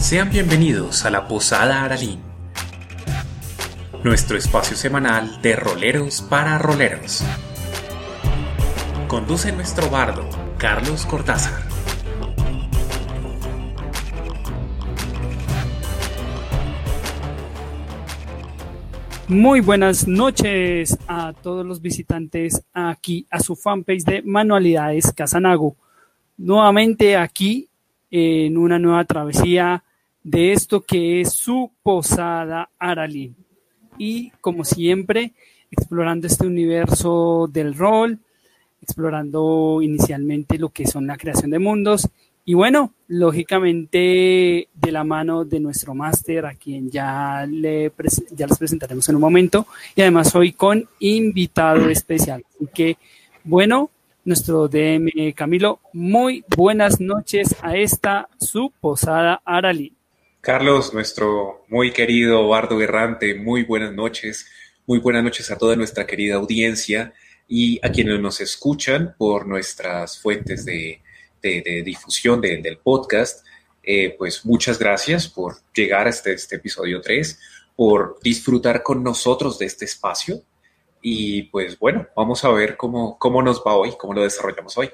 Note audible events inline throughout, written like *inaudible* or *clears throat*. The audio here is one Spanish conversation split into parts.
Sean bienvenidos a la Posada Aralín, nuestro espacio semanal de roleros para roleros. Conduce nuestro bardo, Carlos Cortázar. Muy buenas noches a todos los visitantes aquí a su fanpage de Manualidades Casanago. Nuevamente aquí en una nueva travesía de esto que es su posada Aralín. Y como siempre, explorando este universo del rol, explorando inicialmente lo que son la creación de mundos y bueno, lógicamente de la mano de nuestro máster, a quien ya, le ya les presentaremos en un momento, y además hoy con invitado especial. Así que, bueno, nuestro DM Camilo, muy buenas noches a esta su posada Arali. Carlos, nuestro muy querido Bardo Errante, muy buenas noches. Muy buenas noches a toda nuestra querida audiencia y a quienes nos escuchan por nuestras fuentes de de, difusión del podcast, eh, pues muchas gracias por llegar a este, este episodio 3, por disfrutar con nosotros de este espacio. Y pues bueno, vamos a ver cómo, cómo nos va hoy, cómo lo desarrollamos hoy.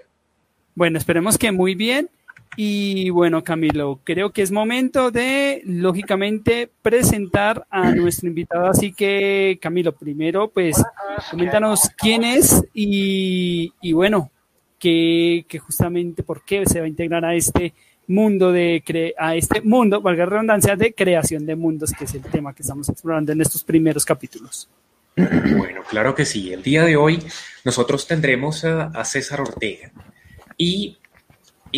Bueno, esperemos que muy bien. Y bueno, Camilo, creo que es momento de, lógicamente, presentar a nuestro invitado. Así que, Camilo, primero, pues, coméntanos quién es y, y bueno, que, justamente por qué se va a integrar a este mundo de cre a este mundo, valga la redundancia, de creación de mundos, que es el tema que estamos explorando en estos primeros capítulos. Bueno, claro que sí. El día de hoy nosotros tendremos a, César Ortega y,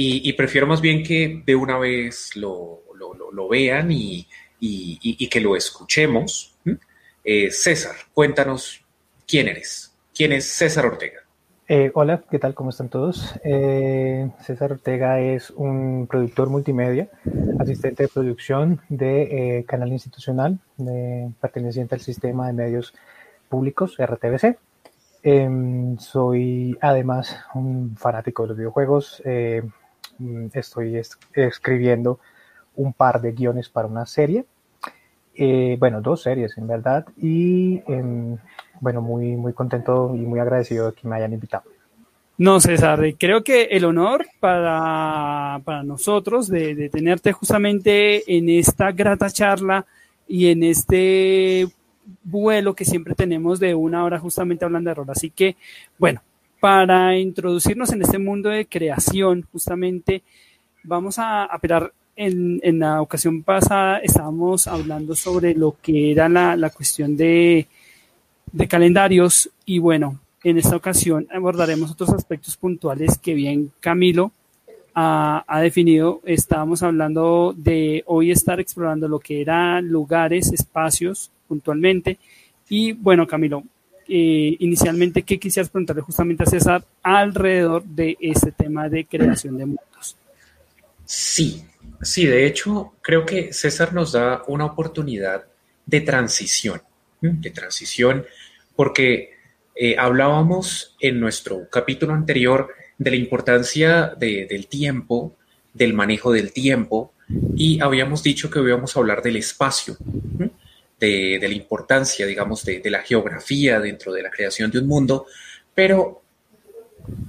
y, prefiero más bien que de una vez lo, lo, vean y, y, que lo escuchemos. Eh, César, cuéntanos quién eres. ¿Quién es César Ortega? Eh, hola, ¿qué tal? ¿Cómo están todos? Eh, César Ortega es un productor multimedia, asistente de producción de eh, canal institucional perteneciente al sistema de medios públicos RTBC. Em, soy además un fanático de los videojuegos. Estoy escribiendo un par de guiones para una serie. bueno, dos series en verdad. Y em, bueno, muy, muy contento y muy agradecido de que me hayan invitado. No, César, creo que el honor para, para nosotros de, de, tenerte justamente en esta grata charla y en este vuelo que siempre tenemos de una hora justamente hablando de rol. Así que, bueno, para introducirnos en este mundo de creación, justamente vamos a apelar en, la ocasión pasada estábamos hablando sobre lo que era la, cuestión de, calendarios y bueno, en esta ocasión abordaremos otros aspectos puntuales que bien Camilo ha, definido. Estábamos hablando de hoy estar explorando lo que eran lugares, espacios puntualmente. Y bueno, Camilo, eh, inicialmente, ¿qué quisieras preguntarle justamente a César alrededor de este tema de creación de mundos? Sí, sí, de hecho, creo que César nos da una oportunidad de transición de transición, porque eh, hablábamos en nuestro capítulo anterior de la importancia del tiempo, del manejo del tiempo, y habíamos dicho que íbamos a hablar del espacio, de, la importancia, digamos, de, la geografía dentro de la creación de un mundo, pero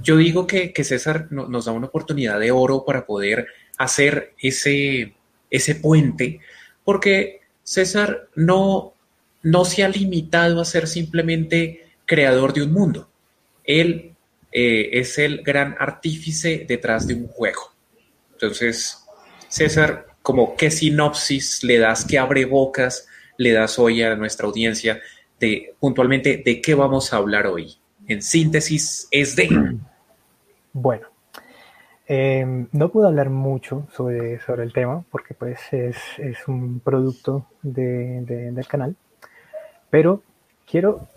yo digo que, César nos da una oportunidad de oro para poder hacer ese, ese puente, porque César no no se ha limitado a ser simplemente creador de un mundo. Él eh, es el gran artífice detrás de un juego. Entonces, César, como qué sinopsis le das, qué abre bocas le das hoy a nuestra audiencia de puntualmente de qué vamos a hablar hoy. En síntesis, es de. *clears throat* Bueno, em, no puedo hablar mucho sobre, sobre el tema porque pues es, un producto del canal. Pero quiero,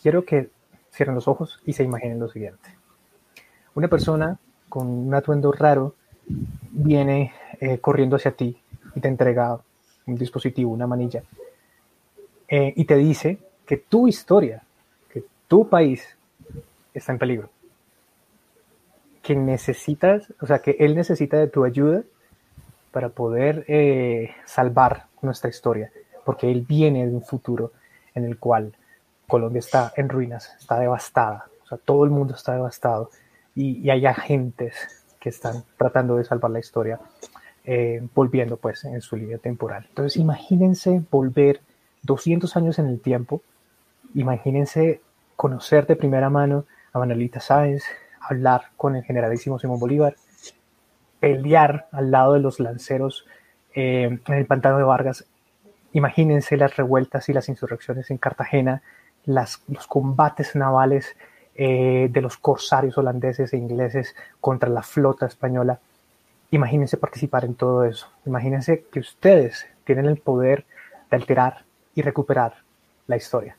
quiero que cierren los ojos y se imaginen lo siguiente. Una persona con un atuendo raro viene eh, corriendo hacia ti y te entrega un dispositivo, una manilla, eh, y te dice que tu historia, que tu país está en peligro. Que necesitas, o sea, que él necesita de tu ayuda para poder eh, salvar nuestra historia, porque él viene de un futuro en el cual Colombia está en ruinas, está devastada, o sea, todo el mundo está devastado y, hay agentes que están tratando de salvar la historia, eh, volviendo pues en su línea temporal. Entonces imagínense volver 200 años en el tiempo, imagínense conocer de primera mano a Manuelita Sáenz, hablar con el generalísimo Simón Bolívar, pelear al lado de los lanceros eh, en el pantano de Vargas. Imagínense las revueltas y las insurrecciones en Cartagena, los combates navales eh, de los corsarios holandeses e ingleses contra la flota española. Imagínense participar en todo eso. Imagínense que ustedes tienen el poder de alterar y recuperar la historia.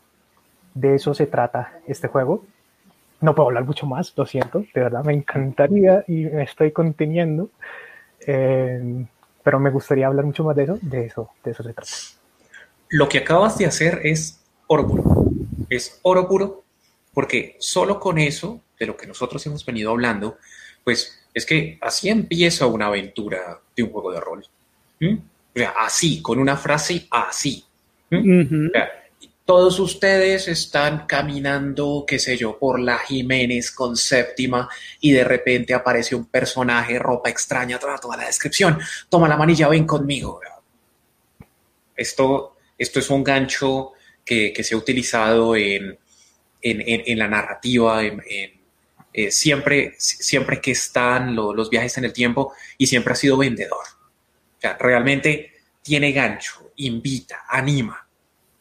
De eso se trata este juego. No puedo hablar mucho más, lo siento, de verdad me encantaría y me estoy conteniendo, eh, pero me gustaría hablar mucho más de eso, de eso, de eso se trata. Lo que acabas de hacer es oro puro, es oro puro, porque solo con eso, de lo que nosotros hemos venido hablando, pues es que así empieza una aventura de un juego de rol. Sea, así, con una frase así. O sea, todos ustedes están caminando, qué sé yo, por la Jiménez con séptima y de repente aparece un personaje, ropa extraña, toda, toda la descripción. Toma la manilla, ven conmigo. Esto, esto es un gancho que, se ha utilizado en, en, la narrativa, en, eh, siempre, siempre que están los viajes en el tiempo y siempre ha sido vendedor. O sea, realmente tiene gancho, invita, anima.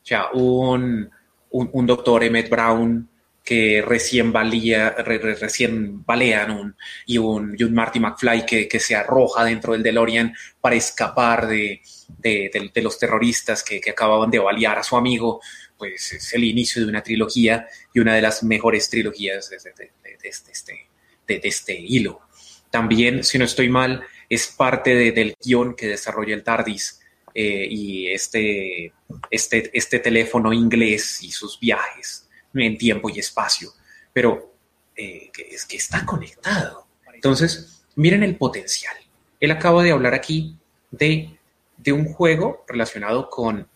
O sea, un, un, doctor Emmett Brown que recién valía, recién balean y, un, y un Marty McFly que, que, se arroja dentro del DeLorean para escapar de, de, los terroristas que, que, acababan de balear a su amigo, pues es el inicio de una trilogía y una de las mejores trilogías de, este, de, este hilo. También, si no estoy mal, es parte del guion que desarrolla el TARDIS eh, y este, este, este teléfono inglés y sus viajes en tiempo y espacio, pero eh, es que está conectado. Entonces, miren el potencial. Él acaba de hablar aquí de, de un juego relacionado con,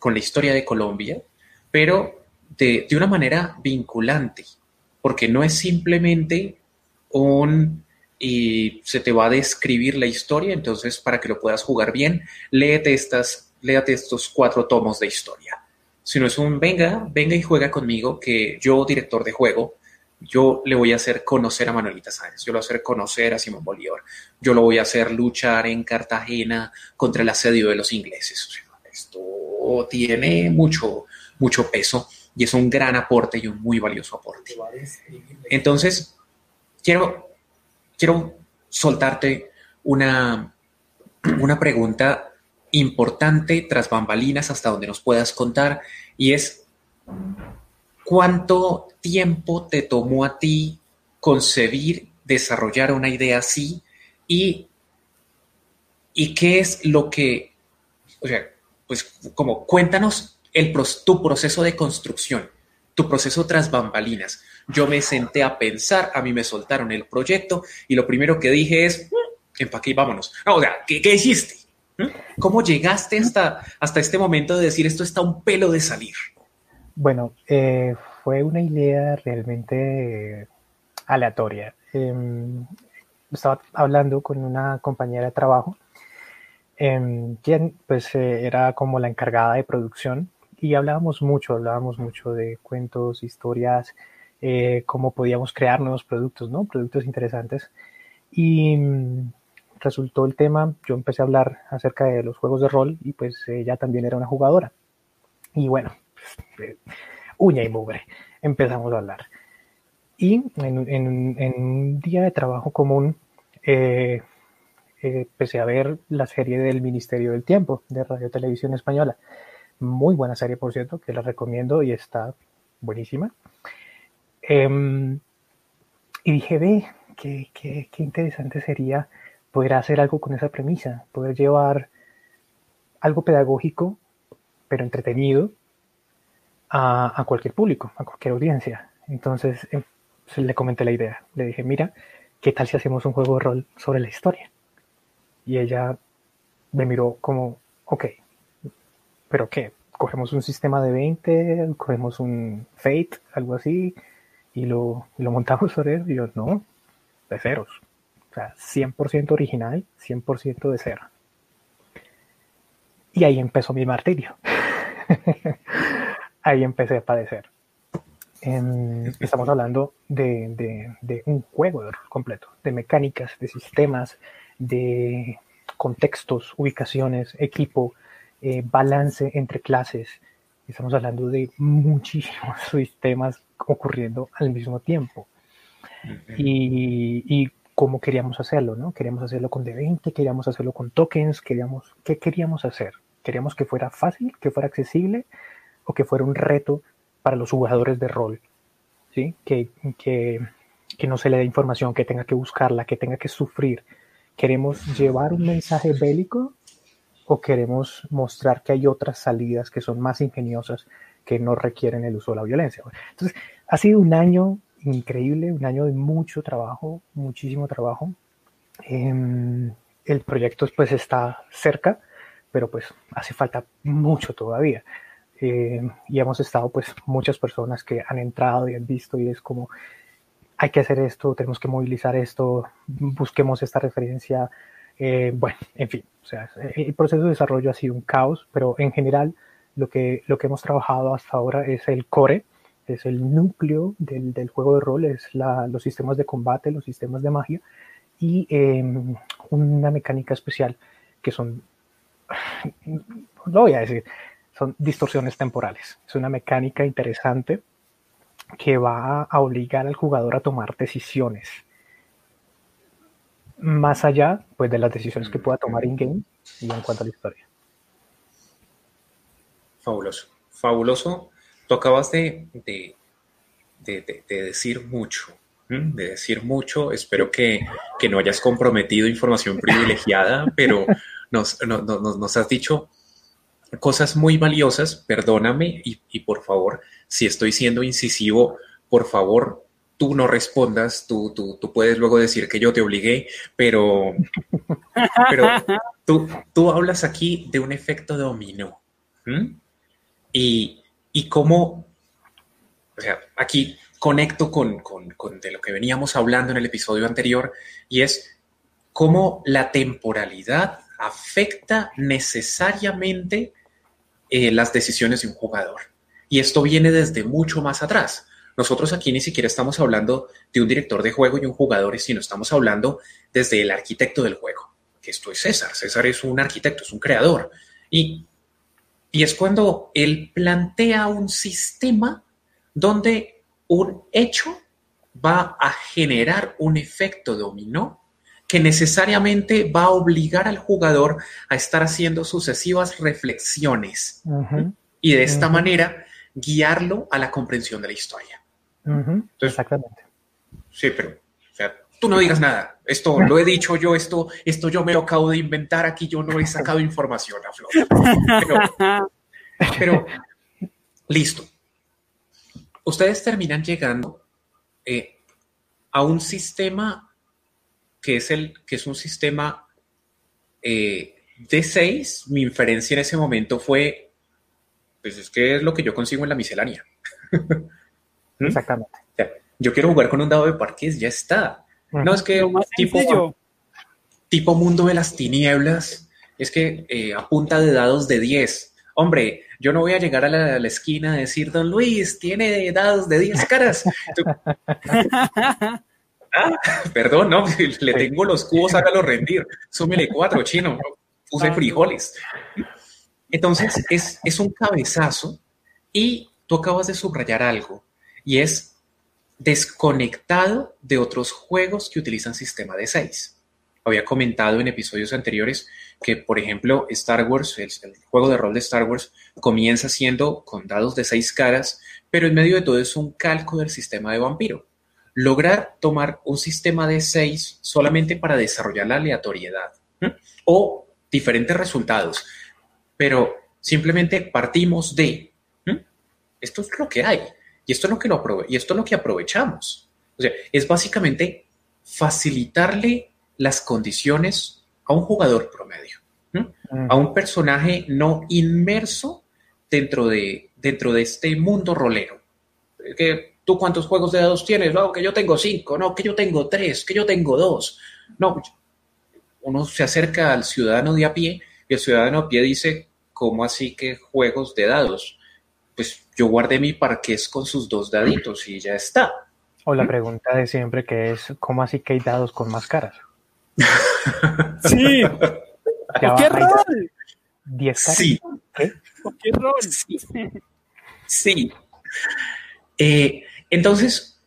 con, la historia de Colombia, pero de, de una manera vinculante, porque no es simplemente un y se te va a describir la historia, entonces para que lo puedas jugar bien, léete, estas, léate estos cuatro tomos de historia. Si no es un venga, venga y juega conmigo, que yo, director de juego, yo le voy a hacer conocer a Manuelita Sáenz, yo lo voy a hacer conocer a Simón Bolívar, yo lo voy a hacer luchar en Cartagena contra el asedio de los ingleses. esto tiene mucho, mucho peso y es un gran aporte y un muy valioso aporte. Entonces, quiero quiero soltarte una, una pregunta importante tras bambalinas hasta donde nos puedas contar y es ¿cuánto tiempo te tomó a ti concebir, desarrollar una idea así y, y qué es lo que, o sea, pues como cuéntanos el, tu proceso de construcción, tu proceso tras bambalinas. Yo me senté a pensar, a mí me soltaron el proyecto y lo primero que dije es, mm, empaque y vámonos. o sea, ¿qué, hiciste? ¿Mm? ¿Cómo llegaste hasta, hasta este momento de decir esto está un pelo de salir? Bueno, eh, fue una idea realmente aleatoria. Em, estaba hablando con una compañera de trabajo, em, quien pues eh, era como la encargada de producción y hablábamos mucho, hablábamos mucho de cuentos, historias, eh, cómo podíamos crear nuevos productos, ¿no? Productos interesantes. Y mm, resultó el tema, yo empecé a hablar acerca de los juegos de rol y pues ella también era una jugadora. Y bueno, pues, eh, uña y mugre, empezamos a hablar. Y en, un día de trabajo común eh, empecé a ver la serie del Ministerio del Tiempo de Radio Televisión Española. Muy buena serie, por cierto, que la recomiendo y está buenísima. Em, y dije, ve, qué, qué, qué, interesante sería poder hacer algo con esa premisa, poder llevar algo pedagógico, pero entretenido, a, a cualquier público, a cualquier audiencia. Entonces em, le comenté la idea. Le dije, mira, ¿qué tal si hacemos un juego de rol sobre la historia? Y ella me miró como, ok, pero ¿qué? Cogemos un sistema de 20, cogemos un Fate, algo así, y lo, lo montamos sobre él. Y yo, no, de ceros. O sea, 100% original, 100% de cero. Y ahí empezó mi martirio. *laughs* ahí empecé a padecer. Estamos hablando de, de, un juego completo, de mecánicas, de sistemas, de contextos, ubicaciones, equipo, eh, balance entre clases. Estamos hablando de muchísimos *laughs* sistemas ocurriendo al mismo tiempo. Y, y cómo queríamos hacerlo, ¿no? Queríamos hacerlo con D20, queríamos hacerlo con tokens, queríamos, ¿qué queríamos hacer? Queríamos que fuera fácil, que fuera accesible o que fuera un reto para los jugadores de rol, ¿sí? Que, que, que no se le dé información, que tenga que buscarla, que tenga que sufrir. ¿Queremos llevar un mensaje bélico o queremos mostrar que hay otras salidas que son más ingeniosas que no requieren el uso de la violencia? Entonces, ha sido un año increíble, un año de mucho trabajo, muchísimo trabajo. Em, el proyecto pues está cerca, pero pues hace falta mucho todavía. Eh, y hemos estado pues muchas personas que han entrado y han visto y es como hay que hacer esto, tenemos que movilizar esto, busquemos esta referencia. Eh, bueno, en fin, o sea, el proceso de desarrollo ha sido un caos, pero en general lo que, lo que hemos trabajado hasta ahora es el core, es el núcleo del, del juego de rol, es la, los sistemas de combate, los sistemas de magia y em, una mecánica especial que son, *sighs* lo voy a decir, son distorsiones temporales. Es una mecánica interesante que va a obligar al jugador a tomar decisiones. Más allá pues, de las decisiones que pueda tomar in-game y en cuanto a la historia. Fabuloso, fabuloso Tú acabas de, decir mucho, de decir mucho. Espero que, no hayas comprometido información *laughs* privilegiada, pero nos, has dicho cosas muy valiosas. Perdóname y, por favor, si estoy siendo incisivo, por favor, tú no respondas, tú, tú, tú, puedes luego decir que yo te obligué, pero, pero tú, tú hablas aquí de un efecto dominó. Y, y cómo, o sea, aquí conecto con, de lo que veníamos hablando en el episodio anterior, y es cómo la temporalidad afecta necesariamente eh, las decisiones de un jugador. Y esto viene desde mucho más atrás. Nosotros aquí ni siquiera estamos hablando de un director de juego y un jugador, sino estamos hablando desde el arquitecto del juego, que esto es César. César es un arquitecto, es un creador. Y y es cuando él plantea un sistema donde un hecho va a generar un efecto dominó que necesariamente va a obligar al jugador a estar haciendo sucesivas reflexiones y de esta manera guiarlo a la comprensión de la historia. Exactamente. Sí, pero o sea, tú no *laughs* digas nada. Esto lo he dicho yo, esto, esto yo me lo acabo de inventar aquí, yo no he sacado información a Flor. *laughs* Pero, listo. Ustedes terminan llegando eh, a un sistema que es, el, que es un sistema eh, de seis. Mi inferencia en ese momento fue, pues es que es lo que yo consigo en la miscelánea. *laughs* ¿Mm? Exactamente. yo quiero jugar con un dado de parques, ya está. No es que tipo, tipo mundo de las tinieblas, es que eh, a punta de dados de 10 hombre, yo no voy a llegar a la, esquina a decir, don Luis, tiene dados de 10 caras. *laughs* ah, perdón, no, *laughs* le tengo los cubos, hágalo rendir. Súmele cuatro, chino, puse frijoles. Entonces, es, es un cabezazo y tú acabas de subrayar algo y es desconectado de otros juegos que utilizan sistema de 6 había comentado en episodios anteriores que, por ejemplo, Star Wars, el, juego de rol de Star Wars, comienza siendo con dados de seis caras, pero en medio de todo es un calco del sistema de vampiro. Lograr tomar un sistema de seis solamente para desarrollar la aleatoriedad o diferentes resultados, pero simplemente partimos de esto es lo que hay y esto es lo que, lo y esto es lo que aprovechamos. O sea, es básicamente facilitarle las condiciones a un jugador promedio. a un personaje no inmerso dentro de, dentro de este mundo rolero. Que tú cuántos juegos de dados tienes, no, que yo tengo cinco, no, que yo tengo tres, que yo tengo dos. No, uno se acerca al ciudadano de a pie y el ciudadano a pie dice, ¿cómo así que juegos de dados? Pues yo guardé mi parqués con sus dos daditos y ya está. O la pregunta de siempre que es, ¿cómo así que hay dados con más caras? *laughs* sí. ¿Qué rol? ¿Diez caras? Sí. ¿Qué, rol? Sí. sí. Eh, entonces,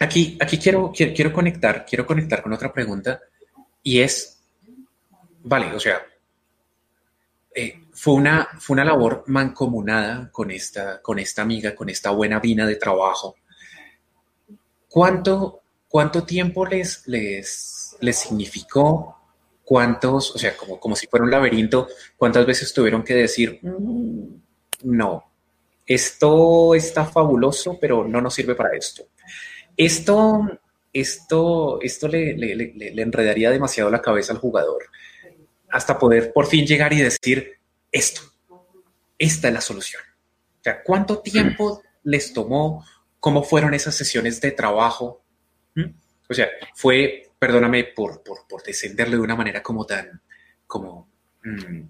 aquí, aquí quiero, quiero, conectar, quiero conectar con otra pregunta y es, vale, o sea, eh, fue, una, fue una labor mancomunada con esta, con esta amiga, con esta buena vina de trabajo. ¿Cuánto, cuánto tiempo les, les, les significó? ¿Cuántos, o sea, como, como si fuera un laberinto, cuántas veces tuvieron que decir, mm, no, esto está fabuloso, pero no nos sirve para esto. Esto, esto, esto le, le, enredaría demasiado la cabeza al jugador hasta poder por fin llegar y decir esto, esta es la solución. O sea, ¿cuánto tiempo les tomó? ¿Cómo fueron esas sesiones de trabajo? ¿Mm? O sea, fue, perdóname por, por, descenderle de una manera como tan, como, mm,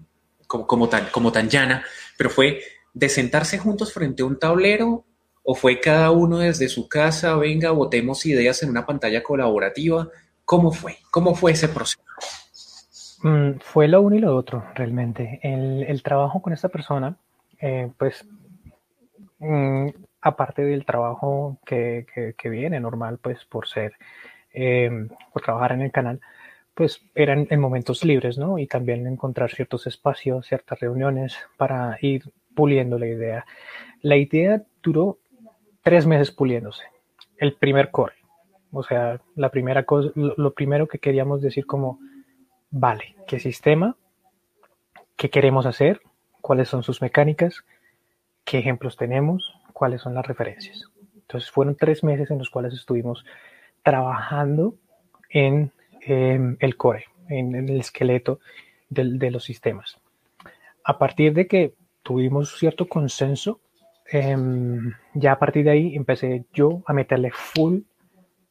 como, como, tan, como tan llana, pero fue de sentarse juntos frente a un tablero o fue cada uno desde su casa, venga, votemos ideas en una pantalla colaborativa? ¿Cómo fue? ¿Cómo fue ese proceso? Mm, fue lo uno y lo otro, realmente. El, trabajo con esta persona, eh, pues, mm, aparte del trabajo que, viene normal, pues, por ser, em, por trabajar en el canal, pues eran en momentos libres, ¿no? Y también encontrar ciertos espacios, ciertas reuniones para ir puliendo la idea. La idea duró tres meses puliéndose. El primer core. O sea, la primera cosa, lo, primero que queríamos decir como, vale, ¿qué sistema? ¿Qué queremos hacer? ¿Cuáles son sus mecánicas? ¿Qué ejemplos tenemos? ¿Cuáles son las referencias? Entonces fueron tres meses en los cuales estuvimos trabajando en em, el core, en, el esqueleto de los sistemas. A partir de que tuvimos cierto consenso, em, ya a partir de ahí empecé yo a meterle full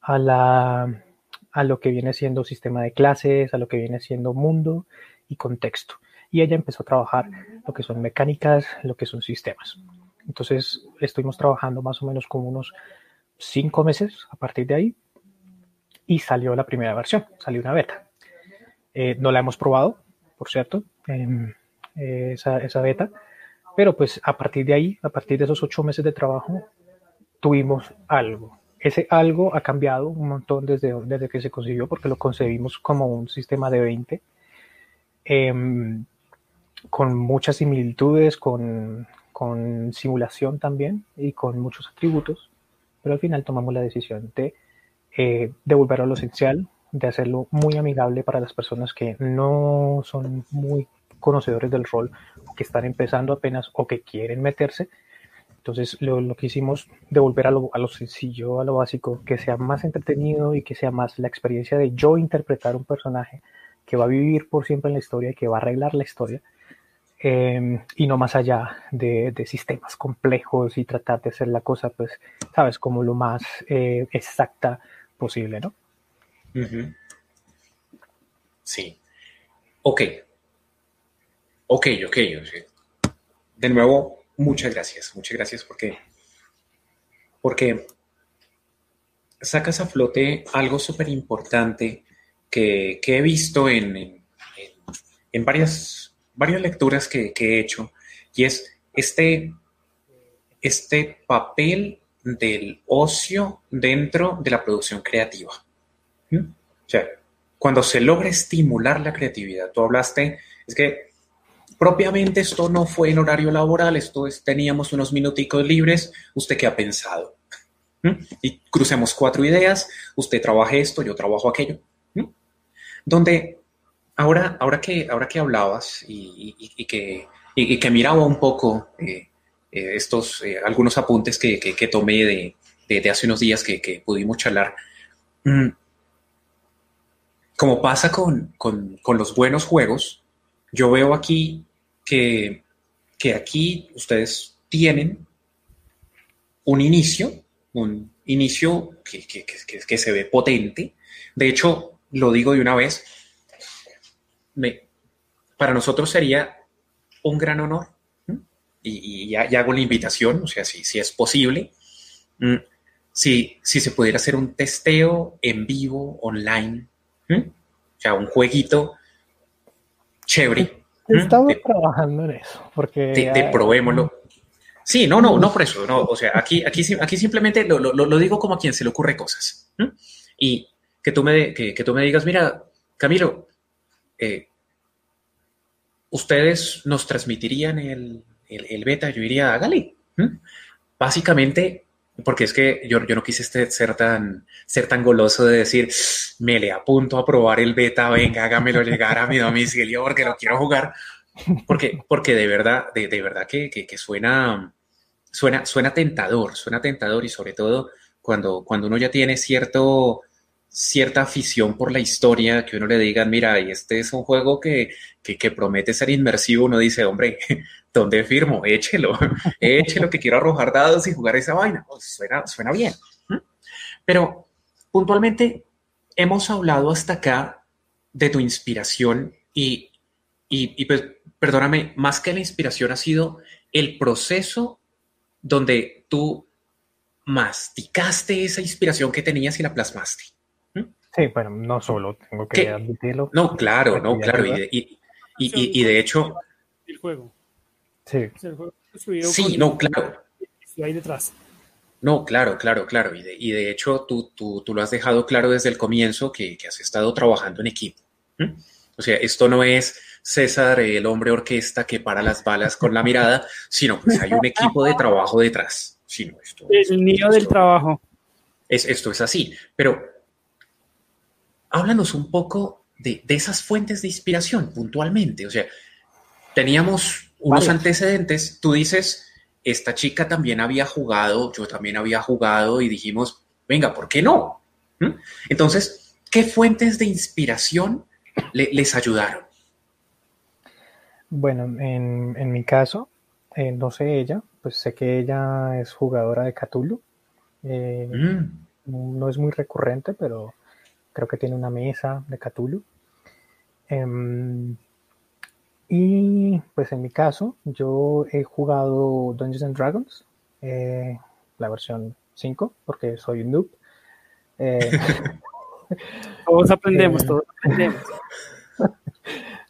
a, la, a lo que viene siendo sistema de clases, a lo que viene siendo mundo y contexto. Y ella empezó a trabajar lo que son mecánicas, lo que son sistemas. Entonces estuvimos trabajando más o menos como unos cinco meses a partir de ahí y salió la primera versión, salió una beta. Eh, no la hemos probado, por cierto, em, esa, esa beta, pero pues a partir de ahí, a partir de esos ocho meses de trabajo, tuvimos algo. Ese algo ha cambiado un montón desde, desde que se consiguió, porque lo concebimos como un sistema de 20, em, con muchas similitudes, con, con simulación también y con muchos atributos, pero al final tomamos la decisión de eh, devolverlo a lo esencial, de hacerlo muy amigable para las personas que no son muy conocedores del rol que están empezando apenas o que quieren meterse. Entonces lo, que hicimos, devolver a lo, a lo, sencillo, a lo básico, que sea más entretenido y que sea más la experiencia de yo interpretar un personaje que va a vivir por siempre en la historia y que va a arreglar la historia. Em, y no más allá de, de, sistemas complejos y tratar de hacer la cosa, pues, sabes, como lo más eh, exacta posible, ¿no? Sí. Ok, Ok, ok, De nuevo, muchas gracias, muchas gracias porque, porque sacas a flote algo súper importante que, he visto en, en, varias, varias lecturas que, he hecho y es este, este papel del ocio dentro de la producción creativa. ¿Mm? O sea, cuando se logra estimular la creatividad, tú hablaste, es que Propiamente esto no fue en horario laboral, esto es, teníamos unos minuticos libres, ¿usted qué ha pensado? ¿Mm? Y crucemos cuatro ideas, usted trabaja esto, yo trabajo aquello. ¿Mm? Donde ahora, ahora, que, ahora que hablabas y, que, que, miraba un poco eh, eh, estos, eh, algunos apuntes que, tomé de, de, hace unos días que, pudimos charlar, mm, como pasa con, con, con los buenos juegos, yo veo aquí que, que aquí ustedes tienen un inicio, un inicio que, que, que, que, se ve potente. De hecho, lo digo de una vez, me, para nosotros sería un gran honor, y, y ya, hago la invitación, o sea, si, si es posible, si, si se pudiera hacer un testeo en vivo, online, o sea, un jueguito chévere. Estamos trabajando en eso, porque... De, probémoslo. Sí, no, no, no por eso, no, o sea, aquí, aquí, aquí simplemente lo, lo, lo digo como a quien se le ocurre cosas. Y que tú, me, que, que, tú me digas, mira, Camilo, eh, ustedes nos transmitirían el, el, beta, yo diría, hágale. Básicamente, porque es que yo, yo no quise este, ser, tan, ser tan goloso de decir, me le apunto a probar el beta, venga, hágamelo llegar a mi domicilio porque lo quiero jugar. Porque, porque de verdad, de, de verdad que, que, que, suena, suena, suena tentador, suena tentador y sobre todo cuando, cuando uno ya tiene cierto, cierta afición por la historia, que uno le diga, mira, este es un juego que, que, promete ser inmersivo, uno dice, hombre, ¿dónde firmo? Échelo, *laughs* échelo que quiero arrojar dados y jugar esa vaina. Pues suena, suena bien. Pero puntualmente hemos hablado hasta acá de tu inspiración y, y, y pues, perdóname, más que la inspiración ha sido el proceso donde tú masticaste esa inspiración que tenías y la plasmaste. Sí, bueno, no solo, tengo que admitirlo. No, claro, no, claro. Y, y, y, de hecho... El juego. Sí. sí, no, claro. Ahí detrás. No, claro, claro, claro. Y de, y de hecho tú, tú, tú, lo has dejado claro desde el comienzo que, que has estado trabajando en equipo. O sea, esto no es César, el hombre orquesta que para las balas con la mirada, *laughs* sino pues hay un equipo de trabajo detrás. Sino esto, el niño del trabajo. Es, esto es así. Pero háblanos un poco de, esas fuentes de inspiración puntualmente. O sea, teníamos unos antecedentes, tú dices, esta chica también había jugado, yo también había jugado y dijimos, venga, ¿por qué no? ¿Mm? Entonces, ¿qué fuentes de inspiración les ayudaron? Bueno, en, mi caso, eh, no sé ella, pues sé que ella es jugadora de Cthulhu. Eh, mm. No es muy recurrente, pero creo que tiene una mesa de Cthulhu. Em, y pues en mi caso, yo he jugado Dungeons and Dragons, eh, la versión 5, porque soy un noob. Eh, *laughs* todos aprendemos, eh, todos aprendemos. *laughs*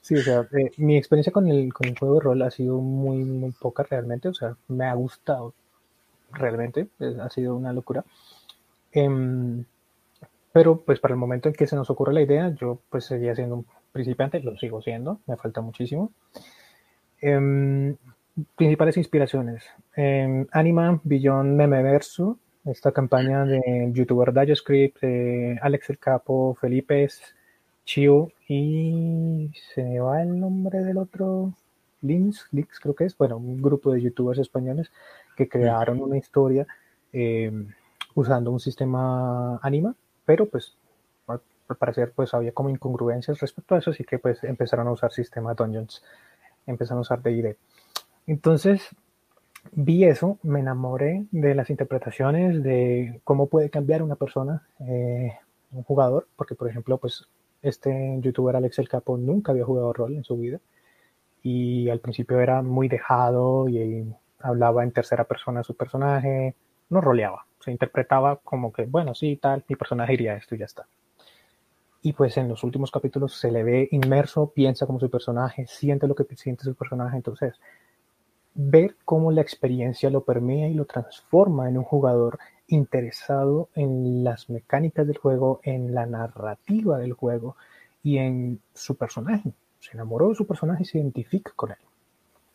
Sí, o sea, mi experiencia con el, con el juego de rol ha sido muy, muy poca realmente, o sea, me ha gustado realmente, ha sido una locura. Em, pero pues para el momento en que se nos ocurre la idea, yo pues seguía siendo un principiante, lo sigo siendo, me falta muchísimo. Em, principales inspiraciones. Eh, Anima Beyond Memeverso, esta campaña de youtuber DayoScript, Alex el Capo, Felipe, Chio y se me va el nombre del otro, Links, Links creo que es, bueno, un grupo de youtubers españoles que crearon una historia em, usando un sistema Anima pero pues al parecer pues había como incongruencias respecto a eso, así que pues empezaron a usar sistema Dungeons, empezaron a usar DD. Entonces vi eso, me enamoré de las interpretaciones, de cómo puede cambiar una persona, eh, un jugador, porque por ejemplo pues este youtuber Alex el Capo nunca había jugado rol en su vida y al principio era muy dejado y hablaba en tercera persona su personaje, no roleaba, se interpretaba como que, bueno, sí, tal, mi personaje diría esto y ya está. Y pues en los últimos capítulos se le ve inmerso, piensa como su personaje, siente lo que siente su personaje. Entonces, ver cómo la experiencia lo permea y lo transforma en un jugador interesado en las mecánicas del juego, en la narrativa del juego y en su personaje. Se enamoró de su personaje y se identifica con él.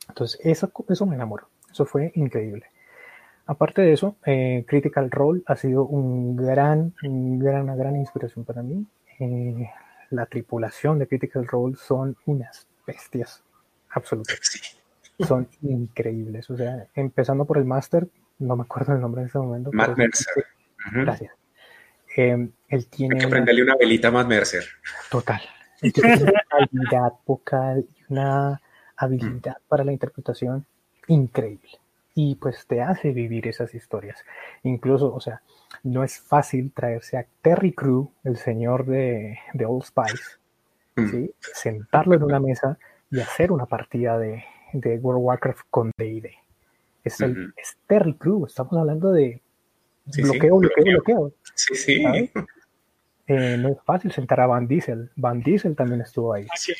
Entonces, eso, eso me enamoró. Eso fue increíble. Aparte de eso, eh, Critical Role ha sido un gran, gran, una gran inspiración para mí. Eh, la tripulación de Critical Role son unas bestias absolutas. Son increíbles. O sea, empezando por el Master, no me acuerdo el nombre en este momento. Matt Mercer. Gracias. Eh, él tiene. Hay que prenderle una velita a Matt Mercer. Total. Él tiene una *laughs* calidad vocal y una habilidad para la interpretación increíble y pues te hace vivir esas historias. Incluso, o sea, no es fácil traerse a Terry Crew, el señor de, de Old Spice, ¿sí? sentarlo en una mesa y hacer una partida de, de World of Warcraft con D&D. Es, el, es Terry Crew, estamos hablando de bloqueo, bloqueo, bloqueo, Sí, sí. Eh, no es fácil sentar a Van Diesel. Van Diesel también estuvo ahí. Sí,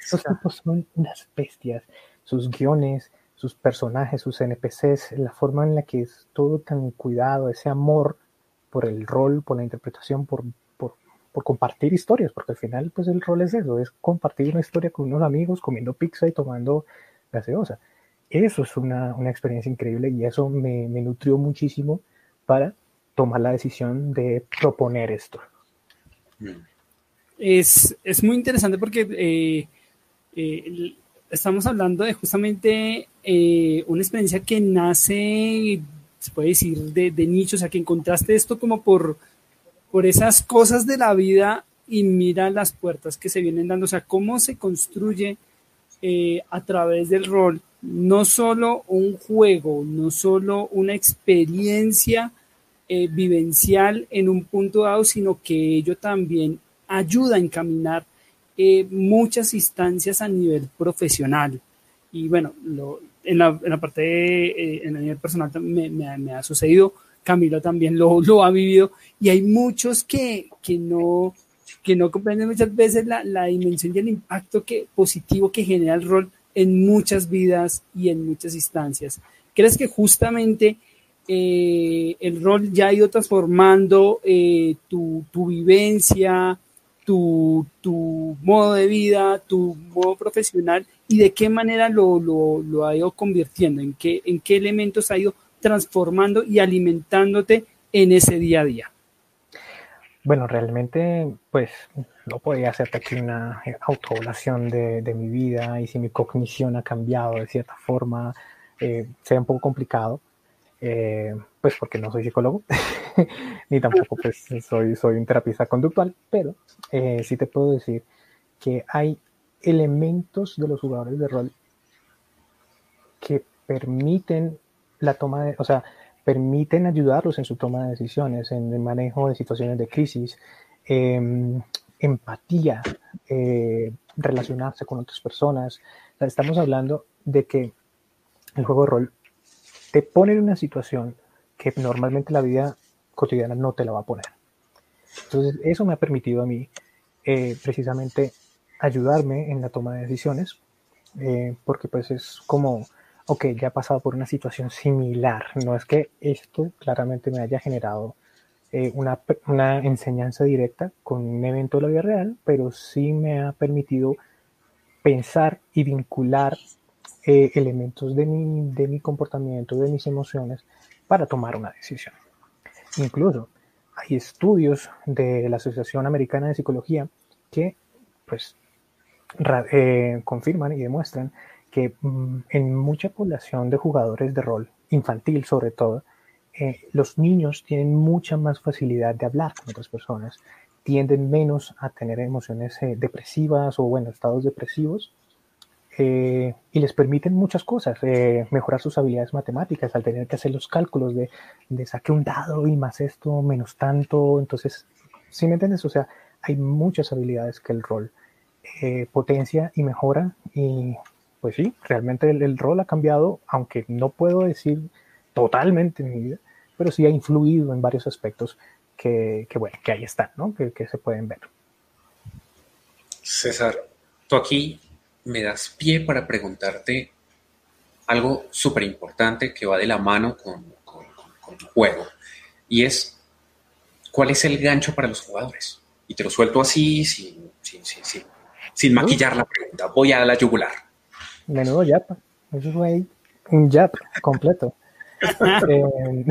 Esos tipos son unas bestias. Sus guiones, sus personajes, sus NPCs, la forma en la que es todo tan cuidado, ese amor por el rol, por la interpretación, por, por, compartir historias, porque al final pues el rol es eso, es compartir una historia con unos amigos, comiendo pizza y tomando gaseosa. Eso es una, una experiencia increíble y eso me, me nutrió muchísimo para tomar la decisión de proponer esto. Es, es muy interesante porque eh, eh, estamos hablando de justamente eh, una experiencia que nace, se puede decir, de, nicho, o sea, que encontraste esto como por, por esas cosas de la vida y mira las puertas que se vienen dando, o sea, cómo se construye eh, a través del rol, no solo un juego, no solo una experiencia eh, vivencial en un punto dado, sino que ello también ayuda a encaminar eh, muchas instancias a nivel profesional. Y bueno, en, la, parte de, eh, en el nivel personal me, ha sucedido, Camilo también lo, ha vivido, y hay muchos que, que, no, que no comprenden muchas veces la, la dimensión y el impacto que, positivo que genera el rol en muchas vidas y en muchas instancias. ¿Crees que justamente eh, el rol ya ha ido transformando tu, tu, vivencia, tu, tu, modo de vida, tu modo profesional y de qué manera lo, lo, ha ido convirtiendo, en qué, en qué elementos ha ido transformando y alimentándote en ese día a día. Bueno, realmente, pues no podría hacerte aquí una autoevaluación de, de, mi vida y si mi cognición ha cambiado de cierta forma, eh, sería un poco complicado eh, pues porque no soy psicólogo, *laughs* ni tampoco pues soy, soy un terapista conductual, pero eh, sí te puedo decir que hay elementos de los jugadores de rol que permiten la toma de, o sea, permiten ayudarlos en su toma de decisiones, en el manejo de situaciones de crisis, eh, empatía, eh, relacionarse con otras personas. Estamos hablando de que el juego de rol te pone en una situación que normalmente la vida cotidiana no te la va a poner. Entonces, eso me ha permitido a mí eh, precisamente ayudarme en la toma de decisiones, eh, porque pues es como, ok, ya he pasado por una situación similar. No es que esto claramente me haya generado eh, una, una, enseñanza directa con un evento de la vida real, pero sí me ha permitido pensar y vincular eh, elementos de mi, de mi comportamiento, de mis emociones, para tomar una decisión. Incluso hay estudios de la Asociación Americana de Psicología que pues eh, confirman y demuestran que mm, en mucha población de jugadores de rol, infantil sobre todo, eh, los niños tienen mucha más facilidad de hablar con otras personas, tienden menos a tener emociones depresivas o, bueno, estados depresivos eh, y les permiten muchas cosas, eh, mejorar sus habilidades matemáticas al tener que hacer los cálculos de, saque un dado y más esto, menos tanto. Entonces, ¿sí me entiendes? O sea, hay muchas habilidades que el rol eh, potencia y mejora. Y pues sí, realmente el, rol ha cambiado, aunque no puedo decir totalmente en mi vida, pero sí ha influido en varios aspectos que, que bueno, que ahí están, ¿no? Que, que se pueden ver. César, tú aquí me das pie para preguntarte algo súper importante que va de la mano con, con, con, el juego. Y es, ¿cuál es el gancho para los jugadores? Y te lo suelto así, sin, sin, sin, sin, sin maquillar la pregunta. Voy a la yugular. Menudo yapa. Eso fue un yap completo. *laughs* eh,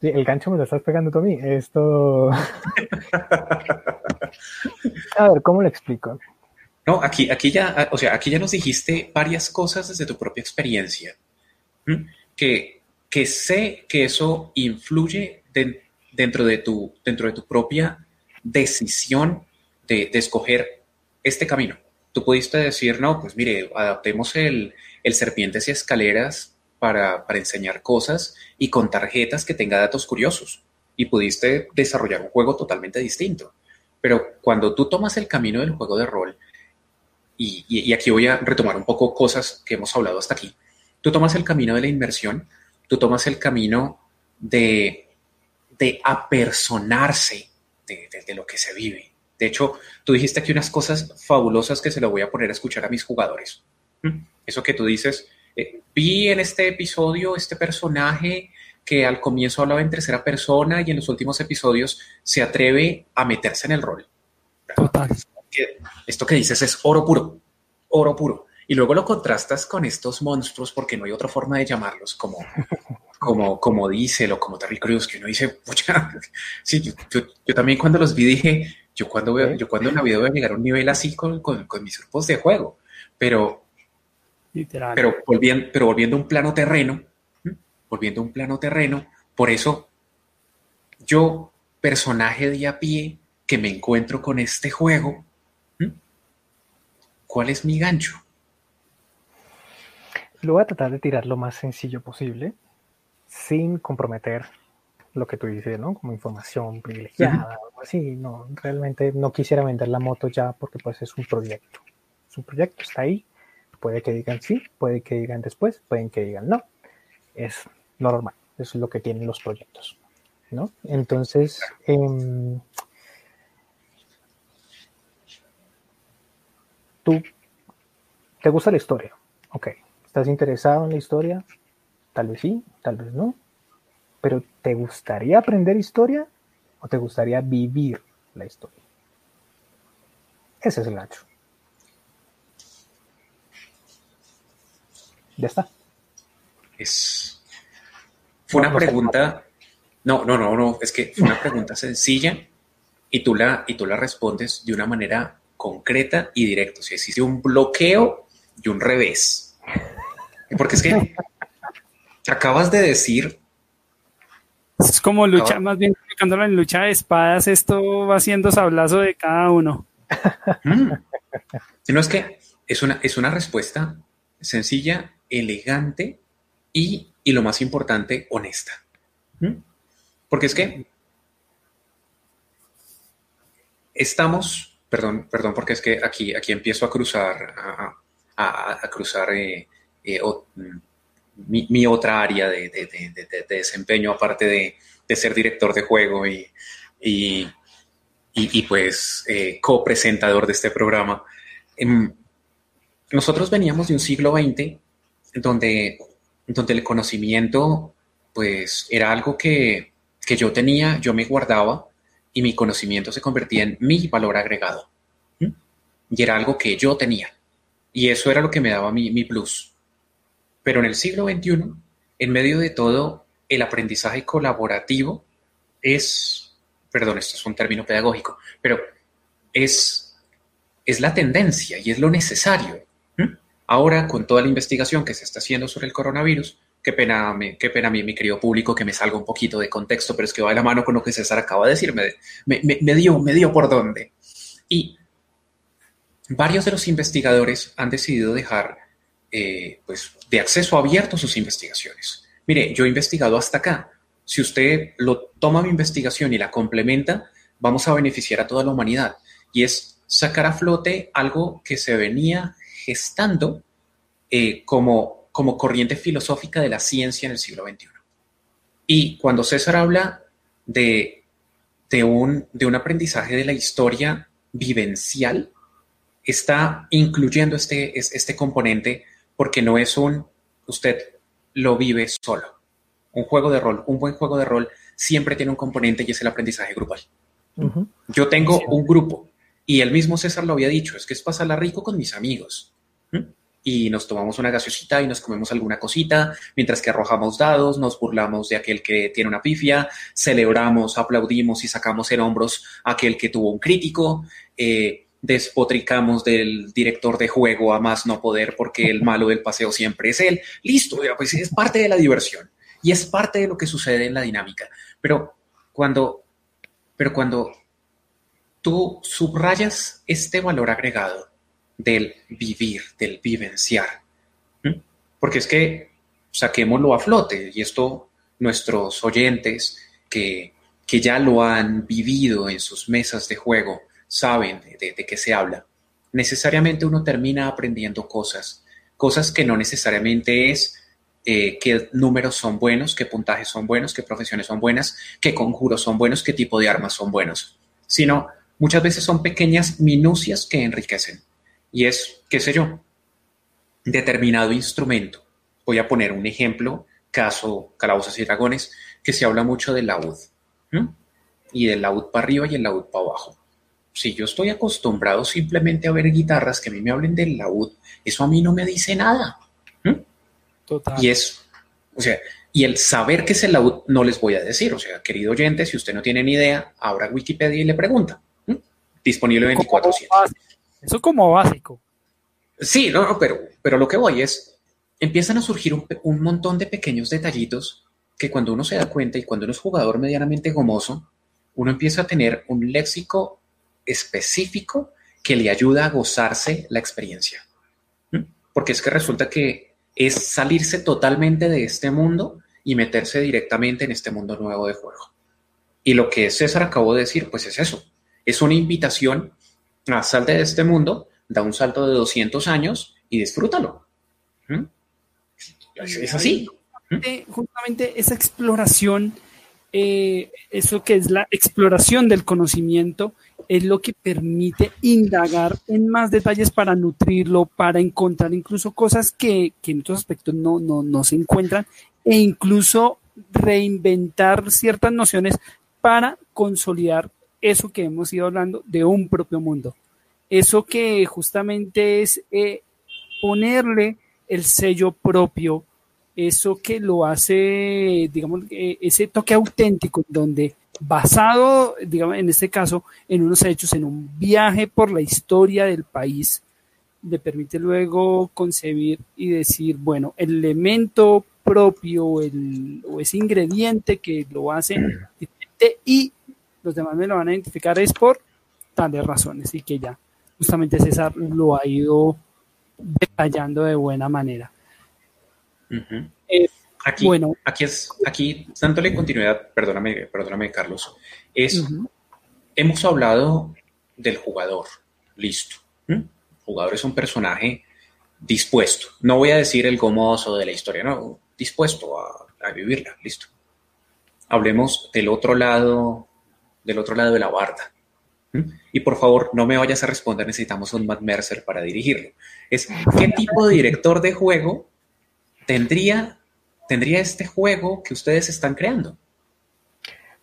*laughs* el gancho me lo estás pegando tú a mí. Esto. *laughs* a ver, ¿cómo le explico? No, aquí, aquí, ya, o sea, aquí ya nos dijiste varias cosas desde tu propia experiencia, que, que sé que eso influye de, dentro, de tu, dentro de tu propia decisión de, de, escoger este camino, tú pudiste decir, no, pues mire, adaptemos el, el serpientes y escaleras para, para enseñar cosas y con tarjetas que tenga datos curiosos. Y pudiste desarrollar un juego totalmente distinto. Pero cuando tú tomas el camino del juego de rol, y, y, aquí voy a retomar un poco cosas que hemos hablado hasta aquí, tú tomas el camino de la inmersión, tú tomas el camino de, de apersonarse de, de, lo que se vive. De hecho, tú dijiste aquí unas cosas fabulosas que se lo voy a poner a escuchar a mis jugadores. ¿Mm? Eso que tú dices, eh, vi en este episodio este personaje que al comienzo hablaba en tercera persona y en los últimos episodios se atreve a meterse en el rol. Total. Esto que dices es oro puro, oro puro. Y luego lo contrastas con estos monstruos, porque no hay otra forma de llamarlos, como, *laughs* como, como Diesel o como Terry Cruz, que uno dice, pucha, sí, yo, yo, también cuando los vi dije, yo cuando, veo, yo cuando en la vida voy a llegar a un nivel así con, con, con mis grupos de juego, pero, Literal. pero, volviendo, pero volviendo a un plano terreno, volviendo a un plano terreno. Por eso, yo, personaje de a pie, que me encuentro con este juego, ¿cuál es mi gancho? Lo voy a tratar de tirar lo más sencillo posible, sin comprometer lo que tú dices, ¿no? Como información privilegiada o así. No, realmente no quisiera vender la moto ya porque pues es un proyecto. Es un proyecto, está ahí. Puede que digan sí, puede que digan después, pueden que digan no. Es normal. Eso es lo que tienen los proyectos. ¿no? Entonces, eh, tú te gusta la historia. Ok. ¿Estás interesado en la historia? Tal vez sí, tal vez no. Pero ¿te gustaría aprender historia o te gustaría vivir la historia? Ese es el gancho. Ya está. Es fue una pregunta, no, no, no, no, es que fue una pregunta sencilla y tú la, y tú la respondes de una manera concreta y directa. O sea, existe un bloqueo y un revés. Porque es que acabas de decir. Es como lucha, más bien cuando en lucha de espadas, esto va siendo sablazo de cada uno. Mm. No es que es una, es una respuesta sencilla, elegante y y lo más importante, honesta. ¿Mm? Porque es que estamos, perdón, perdón, porque es que aquí, aquí empiezo a cruzar, a, cruzar eh, eh, mm, mi, otra área de, desempeño, aparte de, ser director de juego y, y, pues eh, copresentador de este programa. Em, nosotros veníamos de un siglo XX donde donde el conocimiento pues era algo que, yo tenía, yo me guardaba y mi conocimiento se convertía en mi valor agregado. Y era algo que yo tenía. Y eso era lo que me daba mi, mi plus. Pero en el siglo XXI, en medio de todo, el aprendizaje colaborativo es, perdón, esto es un término pedagógico, pero es, es la tendencia y es lo necesario. Ahora, con toda la investigación que se está haciendo sobre el coronavirus, qué pena, qué pena a mí, mi querido público, que me salga un poquito de contexto, pero es que va de la mano con lo que César acaba de decir, me, me, dio, me dio por dónde. Y varios de los investigadores han decidido dejar eh, pues, de acceso abierto sus investigaciones. Mire, yo he investigado hasta acá. Si usted lo toma mi investigación y la complementa, vamos a beneficiar a toda la humanidad. Y es sacar a flote algo que se venía gestando eh, como, como corriente filosófica de la ciencia en el siglo XXI. Y cuando César habla de, de, un, de un aprendizaje de la historia vivencial, está incluyendo este, este componente porque no es un, usted lo vive solo. Un juego de rol, un buen juego de rol siempre tiene un componente y es el aprendizaje grupal. Yo tengo un grupo y el mismo César lo había dicho, es que es pasarla rico con mis amigos y nos tomamos una gaseosita y nos comemos alguna cosita, mientras que arrojamos dados, nos burlamos de aquel que tiene una pifia, celebramos, aplaudimos y sacamos en hombros a aquel que tuvo un crítico, eh, despotricamos del director de juego a más no poder porque el malo del paseo siempre es él. Listo, pues es parte de la diversión y es parte de lo que sucede en la dinámica. Pero cuando, pero cuando tú subrayas este valor agregado, del vivir, del vivenciar. Porque es que saquémoslo a flote y esto nuestros oyentes que, ya lo han vivido en sus mesas de juego saben de, qué se habla. Necesariamente uno termina aprendiendo cosas, cosas que no necesariamente es eh, qué números son buenos, qué puntajes son buenos, qué profesiones son buenas, qué conjuros son buenos, qué tipo de armas son buenos, sino muchas veces son pequeñas minucias que enriquecen. Y es, qué sé yo, determinado instrumento. Voy a poner un ejemplo, caso Calabozos y Dragones, que se habla mucho del laúd. Y del laúd para arriba y el laúd para abajo. Si yo estoy acostumbrado simplemente a ver guitarras que a mí me hablen del laúd, eso a mí no me dice nada. Total. Y es, o sea, y el saber que es el laúd no les voy a decir. O sea, querido oyente, si usted no tiene ni idea, abra Wikipedia y le pregunta. Disponible 24-7. Eso como básico. Sí, no, pero, pero lo que voy es, empiezan a surgir un, montón de pequeños detallitos que cuando uno se da cuenta y cuando uno es jugador medianamente gomoso, uno empieza a tener un léxico específico que le ayuda a gozarse la experiencia. Porque es que resulta que es salirse totalmente de este mundo y meterse directamente en este mundo nuevo de juego. Y lo que César acabó de decir, pues es eso. Es una invitación salte de este mundo, da un salto de 200 años y disfrútalo. ¿Mm? Es, así. ¿Mm? Justamente esa exploración, eh, eso que es la exploración del conocimiento, es lo que permite indagar en más detalles para nutrirlo, para encontrar incluso cosas que, en otros aspectos no, no, se encuentran e incluso reinventar ciertas nociones para consolidar eso que hemos ido hablando de un propio mundo. Eso que justamente es eh, ponerle el sello propio, eso que lo hace, digamos, eh, ese toque auténtico donde basado, digamos, en este caso, en unos hechos, en un viaje por la historia del país, le permite luego concebir y decir, bueno, el elemento propio el, o ese ingrediente que lo hace *clears throat* diferente y los demás me lo van a identificar es por tales razones y que ya justamente César lo ha ido detallando de buena manera. Aquí, bueno. aquí es, aquí, dándole continuidad, perdóname, perdóname, Carlos, es, hemos hablado del jugador, listo. El jugador es un personaje dispuesto. No voy a decir el gomoso de la historia, no, dispuesto a, vivirla, listo. Hablemos del otro lado, del otro lado de la barda. Y por favor, no me vayas a responder, necesitamos un Matt Mercer para dirigirlo. Es, ¿qué tipo de director de juego tendría tendría este juego que ustedes están creando?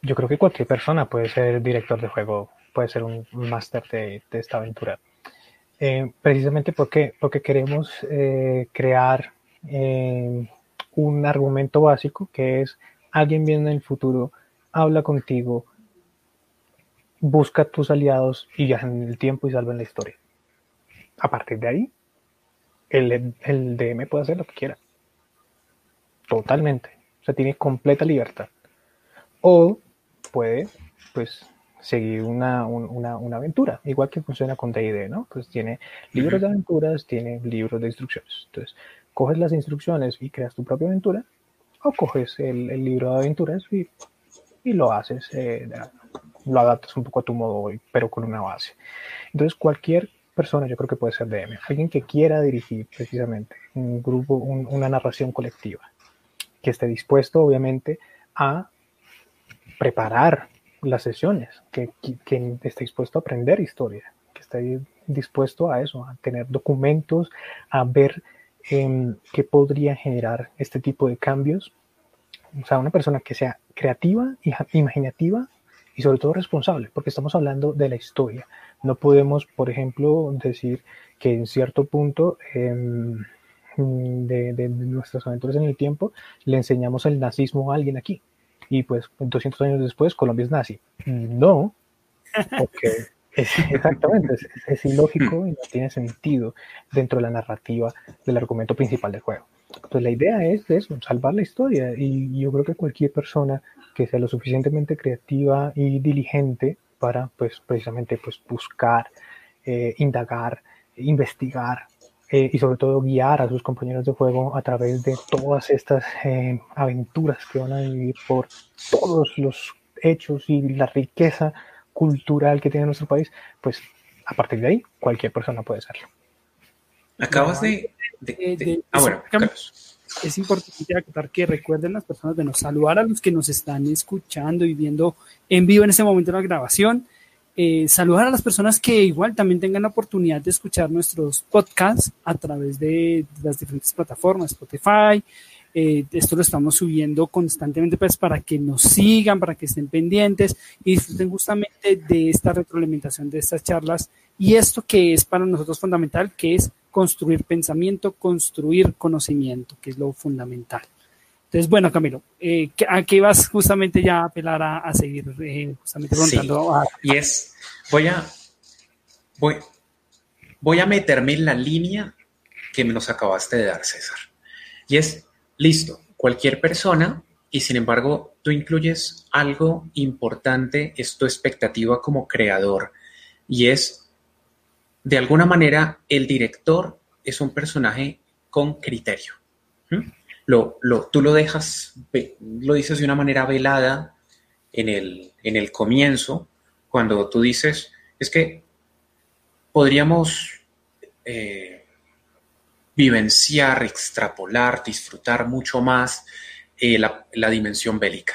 Yo creo que cualquier persona puede ser director de juego, puede ser un máster de, esta aventura. Eh, precisamente porque, porque queremos eh, crear eh, un argumento básico que es alguien viene en el futuro, habla contigo, busca tus aliados y viajan en el tiempo y salvan la historia. A partir de ahí, el, el DM puede hacer lo que quiera totalmente. O sea, tiene completa libertad. O puede, pues, seguir una, una, aventura, igual que funciona con D&D, ¿no? Pues tiene libros de aventuras, tiene libros de instrucciones. Entonces, coges las instrucciones y creas tu propia aventura, o coges el, libro de aventuras y, y lo haces, eh, lo adaptas un poco a tu modo, pero con una base. Entonces, cualquier persona yo creo que puede ser DM, alguien que quiera dirigir precisamente un grupo, una narración colectiva que esté dispuesto, obviamente, a preparar las sesiones, que, esté dispuesto a aprender historia, que esté dispuesto a eso, a tener documentos, a ver em, qué podría generar este tipo de cambios. O sea, una persona que sea creativa, imaginativa y sobre todo responsable, porque estamos hablando de la historia. No podemos, por ejemplo, decir que en cierto punto em, de, nuestras aventuras en el tiempo, le enseñamos el nazismo a alguien aquí. Y pues 200 años después, Colombia es nazi. No, *laughs* porque es, exactamente, es, ilógico y no tiene sentido dentro de la narrativa del argumento principal del juego. Entonces la idea es eso, salvar la historia y yo creo que cualquier persona que sea lo suficientemente creativa y diligente para pues precisamente pues buscar, eh, indagar, investigar eh, y sobre todo guiar a sus compañeros de juego a través de todas estas eh, aventuras que van a vivir por todos los hechos y la riqueza cultural que tiene nuestro país, pues a partir de ahí cualquier persona puede serlo. Acabas de... ah, bueno, Es importante acotar que recuerden las personas de nos saludar a los que nos están escuchando y viendo en vivo en ese momento la grabación. Eh, saludar a las personas que igual también tengan la oportunidad de escuchar nuestros podcasts a través de las diferentes plataformas, Spotify. Eh, esto lo estamos subiendo constantemente pues, para que nos sigan, para que estén pendientes y disfruten justamente de esta retroalimentación de estas charlas y esto que es para nosotros fundamental, que es construir pensamiento, construir conocimiento, que es lo fundamental. Entonces, bueno, Camilo, eh, ¿a qué vas justamente ya a apelar a, seguir eh, justamente preguntando? Y es, voy a, voy, voy a meterme en la línea que nos acabaste de dar, César. Y es, listo, cualquier persona, y sin embargo, tú incluyes algo importante, es tu expectativa como creador, y es, de alguna manera, el director es un personaje con criterio lo, tú lo dejas, lo dices de una manera velada en el, en el comienzo, cuando tú dices, es que podríamos eh, vivenciar, extrapolar, disfrutar mucho más eh, la, dimensión bélica.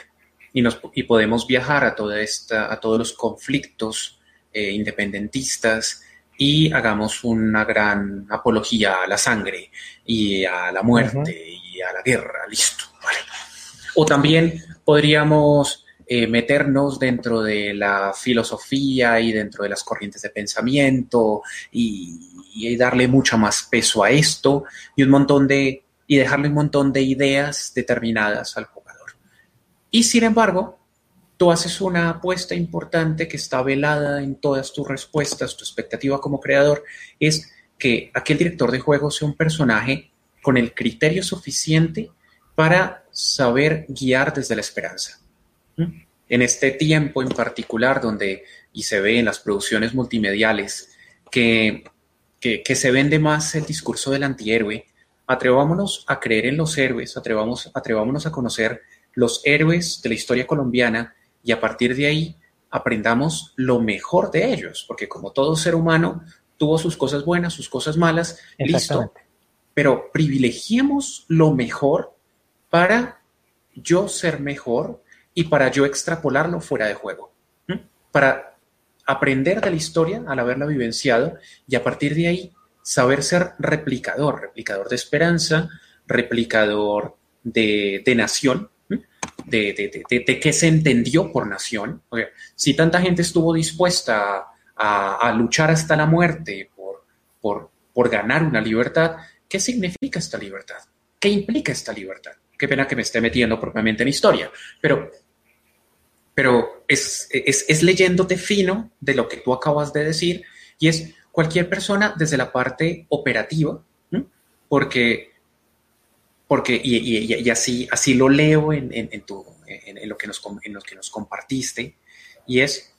Y, nos, y podemos viajar a, toda esta, a todos los conflictos eh, independentistas y hagamos una gran apología a la sangre y a la muerte a la guerra, listo. O también podríamos eh, meternos dentro de la filosofía y dentro de las corrientes de pensamiento y, darle mucho más peso a esto y un montón de y dejarle un montón de ideas determinadas al jugador. Y sin embargo, tú haces una apuesta importante que está velada en todas tus respuestas, tu expectativa como creador, es que aquel director de juego sea un personaje con el criterio suficiente para saber guiar desde la esperanza. En este tiempo en particular donde, y se ve en las producciones multimediales, que, que, se vende más el discurso del antihéroe, atrevámonos a creer en los héroes, atrevamos, atrevámonos a conocer los héroes de la historia colombiana y a partir de ahí aprendamos lo mejor de ellos, porque como todo ser humano tuvo sus cosas buenas, sus cosas malas, listo, pero privilegiemos lo mejor para yo ser mejor y para yo extrapolarlo fuera de juego, para aprender de la historia al haberla vivenciado y a partir de ahí saber ser replicador, replicador de esperanza, replicador de, nación, de, de, qué se entendió por nación. si tanta gente estuvo dispuesta a, luchar hasta la muerte por, ganar una libertad, ¿Qué significa esta libertad? ¿Qué implica esta libertad? Qué pena que me esté metiendo propiamente en historia, pero, pero es, leyéndote fino de lo que tú acabas de decir y es cualquier persona desde la parte operativa, porque, porque y, así, lo leo en, en, lo que nos, en compartiste, y es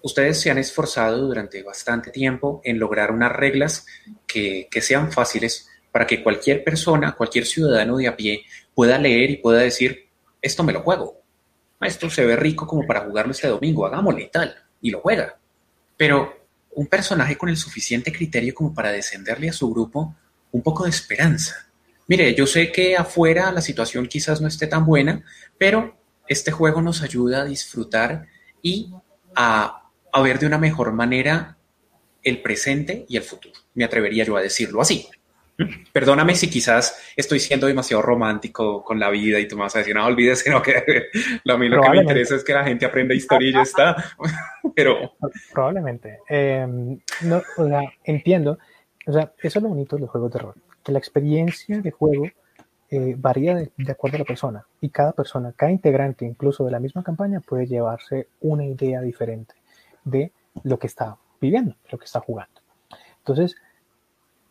ustedes se han esforzado durante bastante tiempo en lograr unas reglas que, que, sean fáciles para que cualquier persona, cualquier ciudadano de a pie pueda leer y pueda decir, esto me lo juego. Esto se ve rico como para jugarlo este domingo, hagámosle y tal, y lo juega. Pero un personaje con el suficiente criterio como para descenderle a su grupo un poco de esperanza. Mire, yo sé que afuera la situación quizás no esté tan buena, pero este juego nos ayuda a disfrutar y a, a ver de una mejor manera el presente y el futuro. Me atrevería yo a decirlo así. Perdóname si quizás estoy siendo demasiado romántico con la vida y tú me vas a decir, no olvides, sino que *laughs* a mí lo que me interesa es que la gente aprenda historia y ya está. *laughs* Pero. Probablemente. Em, no, o sea, entiendo. O sea, eso es lo bonito de los juegos de rol, que la experiencia de juego eh, varía de, acuerdo a la persona y cada persona, cada integrante, incluso de la misma campaña, puede llevarse una idea diferente de lo que está viviendo, lo que está jugando. Entonces,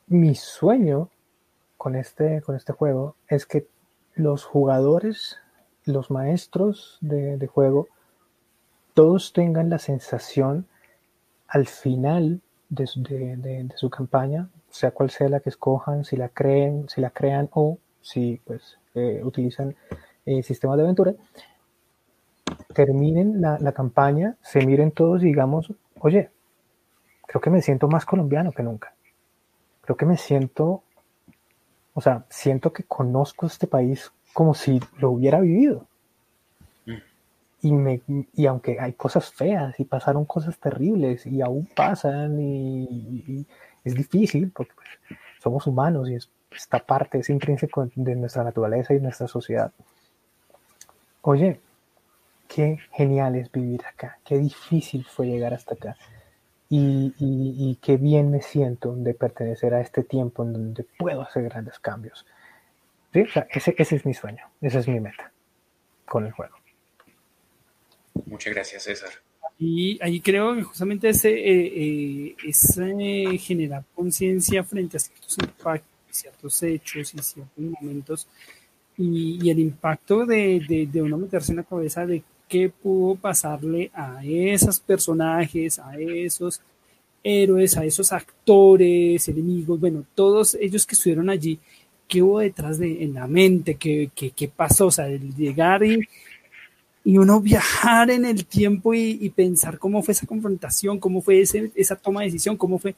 mi sueño con este, con este juego es que los jugadores, los maestros de, juego, todos tengan la sensación al final de, su campaña, sea cual sea la que escojan, si la creen, si la crean o si pues eh, utilizan eh, sistemas de aventura, terminen la, la, campaña, se miren todos y digamos, oye, creo que me siento más colombiano que nunca. Creo que me siento, o sea, siento que conozco este país como si lo hubiera vivido. Mm. Y, me, y aunque hay cosas feas y pasaron cosas terribles y aún pasan y, es difícil porque pues, somos humanos y es, esta parte es intrínseco de nuestra naturaleza y nuestra sociedad. Oye, qué genial es vivir acá, qué difícil fue llegar hasta acá. Y, qué bien me siento de pertenecer a este tiempo en donde puedo hacer grandes cambios. ese, es mi sueño, esa es mi meta con el juego. Muchas gracias, César. Y ahí creo que justamente ese, eh, eh, generar conciencia frente a ciertos impactos, ciertos hechos y ciertos momentos y, el impacto de, de, de, uno meterse en la cabeza de qué pudo pasarle a esos personajes, a esos héroes, a esos actores, enemigos, bueno, todos ellos que estuvieron allí, qué hubo detrás de en la mente, qué, qué, pasó, o sea, el llegar y, y uno viajar en el tiempo y, pensar cómo fue esa confrontación, cómo fue ese, esa toma de decisión, cómo fue,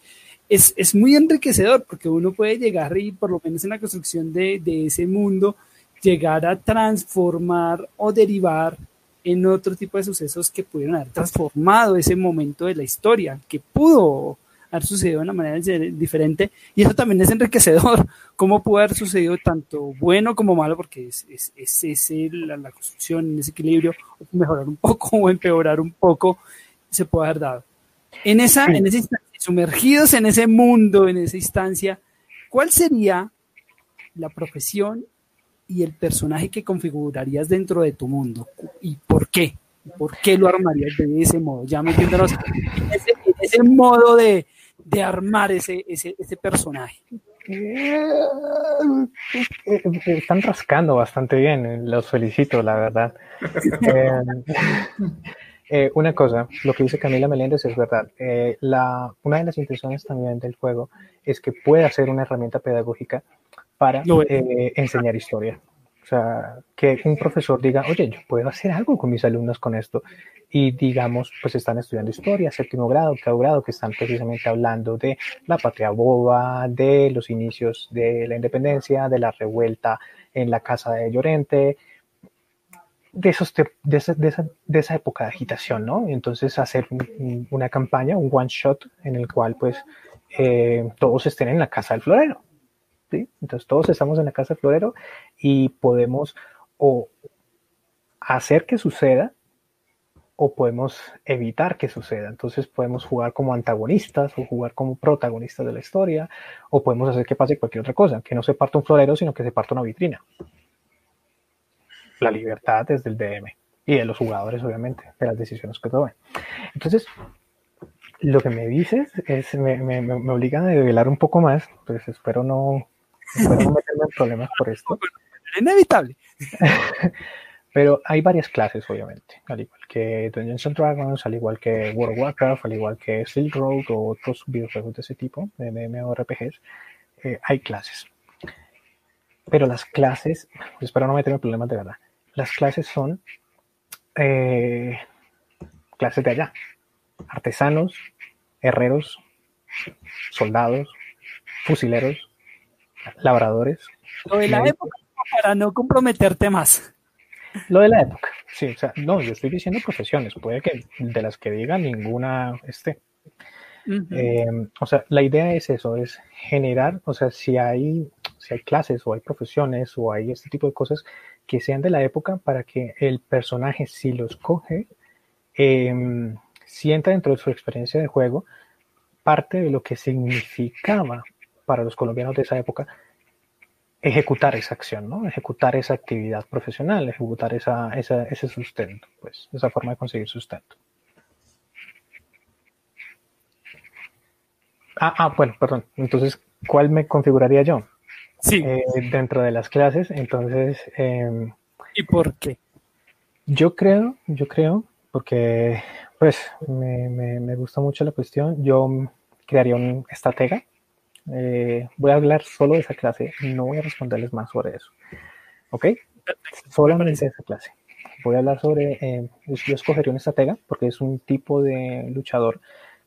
es, es, muy enriquecedor porque uno puede llegar y por lo menos en la construcción de, de ese mundo, llegar a transformar o derivar en otro tipo de sucesos que pudieron haber transformado ese momento de la historia, que pudo haber sucedido de una manera diferente. Y eso también es enriquecedor, *laughs* cómo pudo haber sucedido tanto bueno como malo, porque es, es, es, la, construcción, en ese equilibrio, mejorar un poco o empeorar un poco, se puede haber dado. En esa, en esa instancia, sumergidos en ese mundo, en esa instancia, ¿cuál sería la profesión y el personaje que configurarías dentro de tu mundo y por qué. ¿Por qué lo armarías de ese modo? Ya metiéndonos en ese, ese modo de, de armar ese, ese, ese personaje. Están rascando bastante bien, los felicito, la verdad. *laughs* Eh, eh, una cosa, lo que dice Camila Meléndez es verdad. Eh, la, una de las intenciones también del juego es que pueda ser una herramienta pedagógica para eh, enseñar historia. O sea, que un profesor diga, oye, yo puedo hacer algo con mis alumnos con esto. Y digamos, pues están estudiando historia, séptimo grado, octavo grado, que están precisamente hablando de la patria boba, de los inicios de la independencia, de la revuelta en la casa de Llorente, de, esos de, esa, de, esa, época de agitación, ¿no? Entonces hacer una campaña, un one shot, en el cual pues eh, todos estén en la casa del florero. Entonces todos estamos en la casa florero y podemos o hacer que suceda o podemos evitar que suceda. Entonces podemos jugar como antagonistas o jugar como protagonistas de la historia o podemos hacer que pase cualquier otra cosa, que no se parta un florero, sino que se parta una vitrina. La libertad es del DM y de los jugadores, obviamente, de las decisiones que tomen. Entonces, lo que me dices es, me, me, me obliga a develar un poco más, pues espero no Espero no meterme en problemas por esto. *laughs* Es inevitable. *laughs* Pero hay varias clases, obviamente, al igual que Dungeons and Dragons, al igual que World of Warcraft, al igual que Silk Road o otros videojuegos de ese tipo, de MMORPGs, eh, hay clases. Pero las clases, espero no meterme en problemas de verdad, las clases son eh, clases de allá. Artesanos, herreros, soldados, fusileros, labradores. Lo de la época, para no comprometerte más. Lo de la época, sí, o sea, no, yo estoy diciendo profesiones, puede que de las que diga ninguna esté. Eh, o sea, la idea es eso, es generar, o sea, si hay, si hay clases o hay profesiones o hay este tipo de cosas que sean de la época para que el personaje, si los coge, em, sienta dentro de su experiencia de juego parte de lo que significaba para los colombianos de esa época ejecutar esa acción, ¿no? Ejecutar esa actividad profesional, ejecutar esa, ese sustento, pues, esa forma de conseguir sustento. Ah, ah bueno, perdón. Entonces, ¿cuál me configuraría yo? Sí. Eh, dentro de las clases, entonces... Em, ¿Y por qué? Yo creo, yo creo, porque pues me, me, me gusta mucho la cuestión. Yo crearía un estratega. Eh, voy a hablar solo de esa clase, no voy a responderles más sobre eso. ¿Ok? Solamente de esa clase. Voy a hablar sobre, eh, yo escogería un estratega porque es un tipo de luchador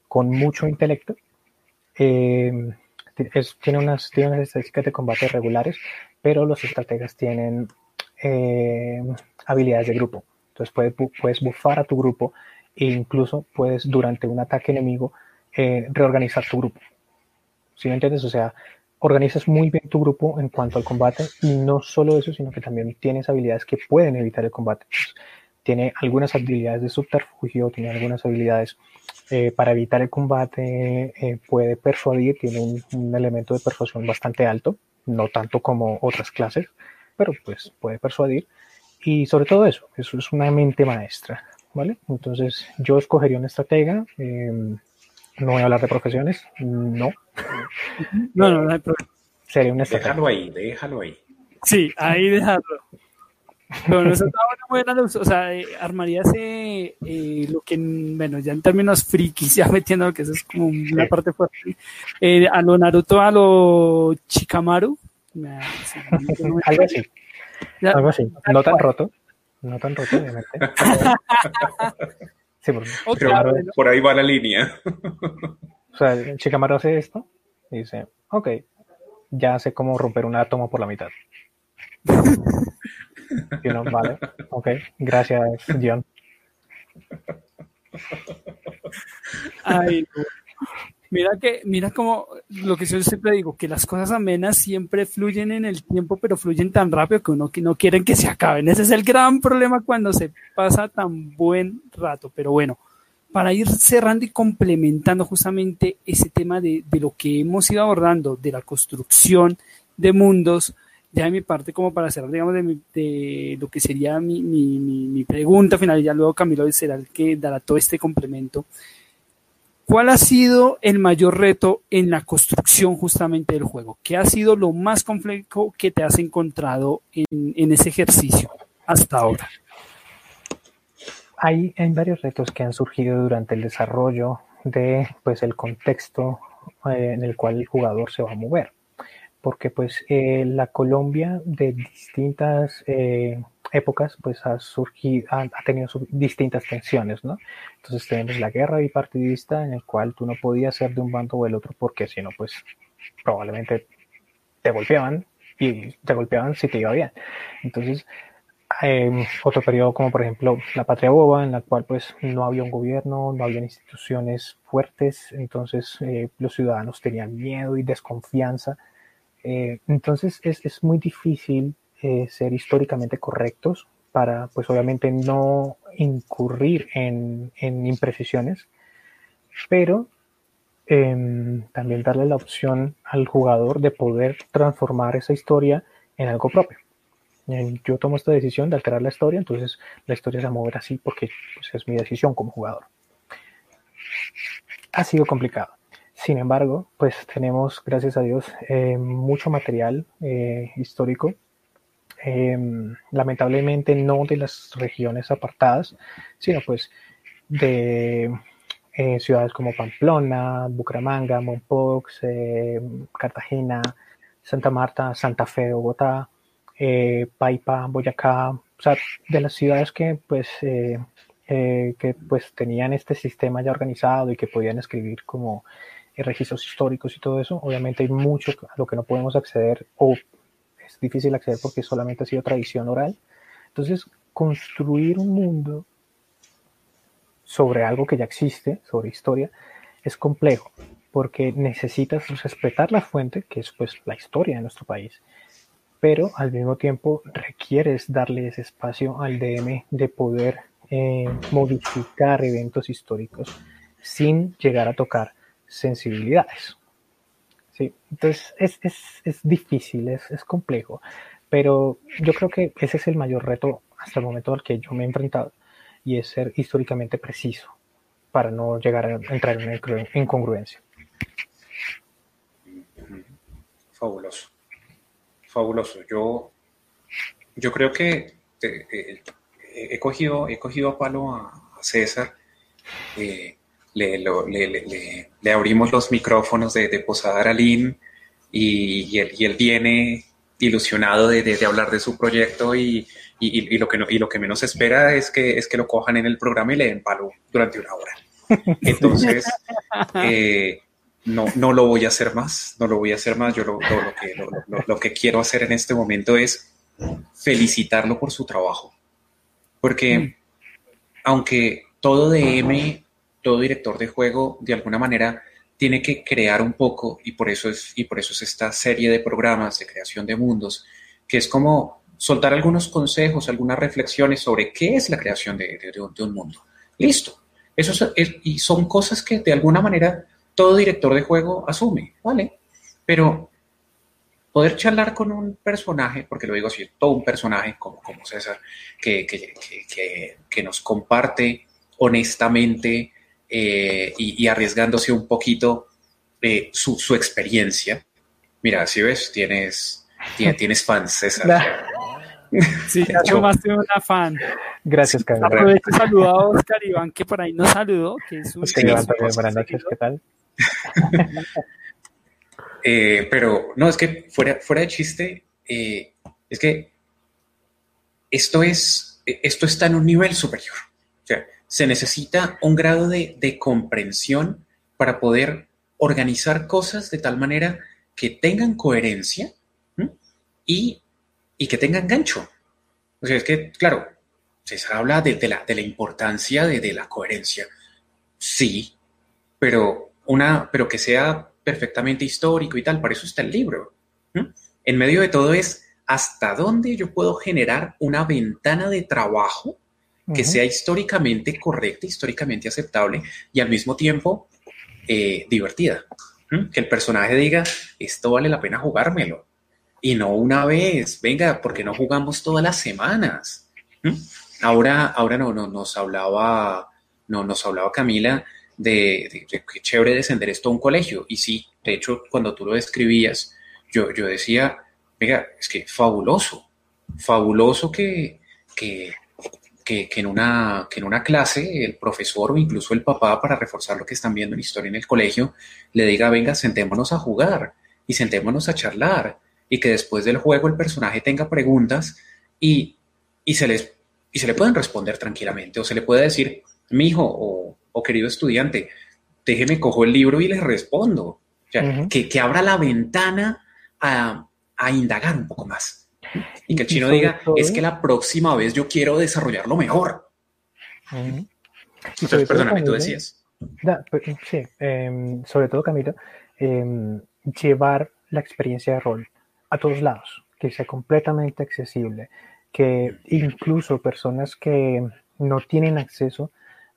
con mucho intelecto. Eh, tiene, unas, tiene unas estadísticas de combate regulares, pero los estrategas tienen habilidades de grupo. Entonces puedes, puedes bufar a tu grupo e incluso puedes durante un ataque enemigo reorganizar tu grupo. ¿Sí me entiendes? O sea, organizas muy bien tu grupo en cuanto al combate y no solo eso, sino que también tienes habilidades que pueden evitar el combate. tiene algunas habilidades de subterfugio, tiene algunas habilidades eh, para evitar el combate, eh, puede persuadir, tiene un, un, elemento de persuasión bastante alto, no tanto como otras clases, pero pues puede persuadir. Y sobre todo eso, eso es una mente maestra. ¿vale? Entonces yo escogería una estratega. Em, no voy a hablar de profesiones, no. No, no, no hay problema. Sería estratega. Déjalo ahí, déjalo ahí. Sí, ahí déjalo. Bueno, eso está buena luz. O sea, eh, armaría ese, eh, lo que, bueno, ya en términos frikis, *laughs* ya metiendo que eso es como una parte fuerte. Eh, a lo Naruto, a lo Chikamaru. *laughs* Algo así. Algo así. No tan roto. No tan roto, obviamente. *laughs* sí, por, por ahí va la línea. o sea, el Chicamaro hace esto y dice, ok, ya sé cómo romper un átomo por la mitad. y uno, vale, ok, gracias, John. Ay, Mira que, mira como lo que yo siempre digo, que las cosas amenas siempre fluyen en el tiempo, pero fluyen tan rápido que uno que no quieren que se acaben. Ese es el gran problema cuando se pasa tan buen rato. Pero bueno, para ir cerrando y complementando justamente ese tema de, de lo que hemos ido abordando, de la construcción de mundos, ya de mi parte como para cerrar, digamos, de, de lo que sería mi, mi, mi, mi, pregunta final, y ya luego Camilo será el que dará todo este complemento. ¿Cuál ha sido el mayor reto en la construcción justamente del juego? ¿Qué ha sido lo más complejo que te has encontrado en, ese ejercicio hasta ahora? Hay, hay, varios retos que han surgido durante el desarrollo de pues, el contexto eh, en el cual el jugador se va a mover. Porque pues eh, la Colombia de distintas eh, épocas pues ha surgido, ha, tenido distintas tensiones, ¿no? Entonces tenemos la guerra bipartidista en el cual tú no podías ser de un bando o del otro porque si no pues probablemente te golpeaban y te golpeaban si te iba bien. Entonces eh, otro periodo como por ejemplo la patria boba en la cual pues no había un gobierno, no había instituciones fuertes, entonces eh, los ciudadanos tenían miedo y desconfianza. Eh, entonces es, es muy difícil eh, ser históricamente correctos para, pues obviamente, no incurrir en, en imprecisiones, pero eh, también darle la opción al jugador de poder transformar esa historia en algo propio. Eh, yo tomo esta decisión de alterar la historia, entonces la historia se va a mover así porque pues, es mi decisión como jugador. Ha sido complicado. Sin embargo, pues tenemos, gracias a Dios, eh, mucho material eh, histórico eh, lamentablemente no de las regiones apartadas, sino pues de eh, ciudades como Pamplona, Bucaramanga, Mompox, eh, Cartagena, Santa Marta, Santa Fe de Bogotá, eh, Paipa, Boyacá, o sea, de las ciudades que pues eh, que pues tenían este sistema ya organizado y que podían escribir como registros históricos y todo eso, obviamente hay mucho a lo que no podemos acceder o difícil acceder porque solamente ha sido tradición oral. Entonces, construir un mundo sobre algo que ya existe, sobre historia, es complejo porque necesitas respetar la fuente, que es pues la historia de nuestro país, pero al mismo tiempo requieres darle ese espacio al DM de poder eh, modificar eventos históricos sin llegar a tocar sensibilidades. Sí, entonces es, es, es difícil, es, es, complejo, pero yo creo que ese es el mayor reto hasta el momento al que yo me he enfrentado y es ser históricamente preciso para no llegar a entrar en una incongruencia. Fabuloso, fabuloso. Yo, yo creo que eh, eh, he, cogido, he cogido a palo a, César. Eh, le, abrimos los micrófonos de, Posada Aralín y, él, viene ilusionado de, hablar de su proyecto y, lo que y lo que menos espera es que, es que lo cojan en el programa y le den palo durante una hora. Entonces, *laughs* eh, no, no lo voy a hacer más, no lo voy a hacer más. Yo lo, que, lo, que quiero hacer en este momento es felicitarlo por su trabajo. Porque mm. aunque todo DM, todo director de juego, de alguna manera, tiene que crear un poco, y por eso es, y por eso es esta serie de programas de creación de mundos, que es como soltar algunos consejos, algunas reflexiones sobre qué es la creación de, un, mundo. Listo. Eso y son cosas que de alguna manera todo director de juego asume, ¿vale? Pero poder charlar con un personaje, porque lo digo así, todo un personaje como, César, que, nos comparte honestamente eh, y, arriesgándose un poquito eh, su, su, experiencia. Mira, si ves, tienes, tienes, fans, César. *laughs* Sí, ya tomaste una fan. Gracias, Carlos. Aprovecho saludar a Oscar Iván, que por ahí nos saludó. Que es un Oscar Iván, buenas noches, ¿qué tal? *laughs* Eh, pero no, es que fuera, fuera de chiste, eh, es que esto, es, esto está en un nivel superior. O sea, se necesita un grado de, comprensión para poder organizar cosas de tal manera que tengan coherencia y, que tengan gancho. O sea, es que, claro, se habla de, la, de la, importancia de, de, la coherencia. Sí, pero una, pero que sea perfectamente histórico y tal, para eso está el libro. En medio de todo es hasta dónde yo puedo generar una ventana de trabajo que sea históricamente correcta, históricamente aceptable y al mismo tiempo eh, divertida. Que el personaje diga, esto vale la pena jugármelo. Y no una vez, venga, porque no jugamos todas las semanas. Ahora, ahora no, no, nos hablaba, no, nos hablaba Camila de, qué chévere descender esto a un colegio. Y sí, de hecho, cuando tú lo describías, yo, yo decía, venga, es que fabuloso, fabuloso que, que, que, en una, que en una clase el profesor o incluso el papá, para reforzar lo que están viendo en historia en el colegio, le diga, venga, sentémonos a jugar y sentémonos a charlar y que después del juego el personaje tenga preguntas y, y se les y se le pueden responder tranquilamente o se le puede decir, mi hijo o querido estudiante, déjeme cojo el libro y le respondo. O sea, que, abra la ventana a, indagar un poco más. Y que el chino diga, es que la próxima vez yo quiero desarrollarlo mejor. Entonces, perdóname, tú decías. Pues, sí, em, sobre todo, Camilo, em, llevar la experiencia de rol a todos lados, que sea completamente accesible, que incluso personas que no tienen acceso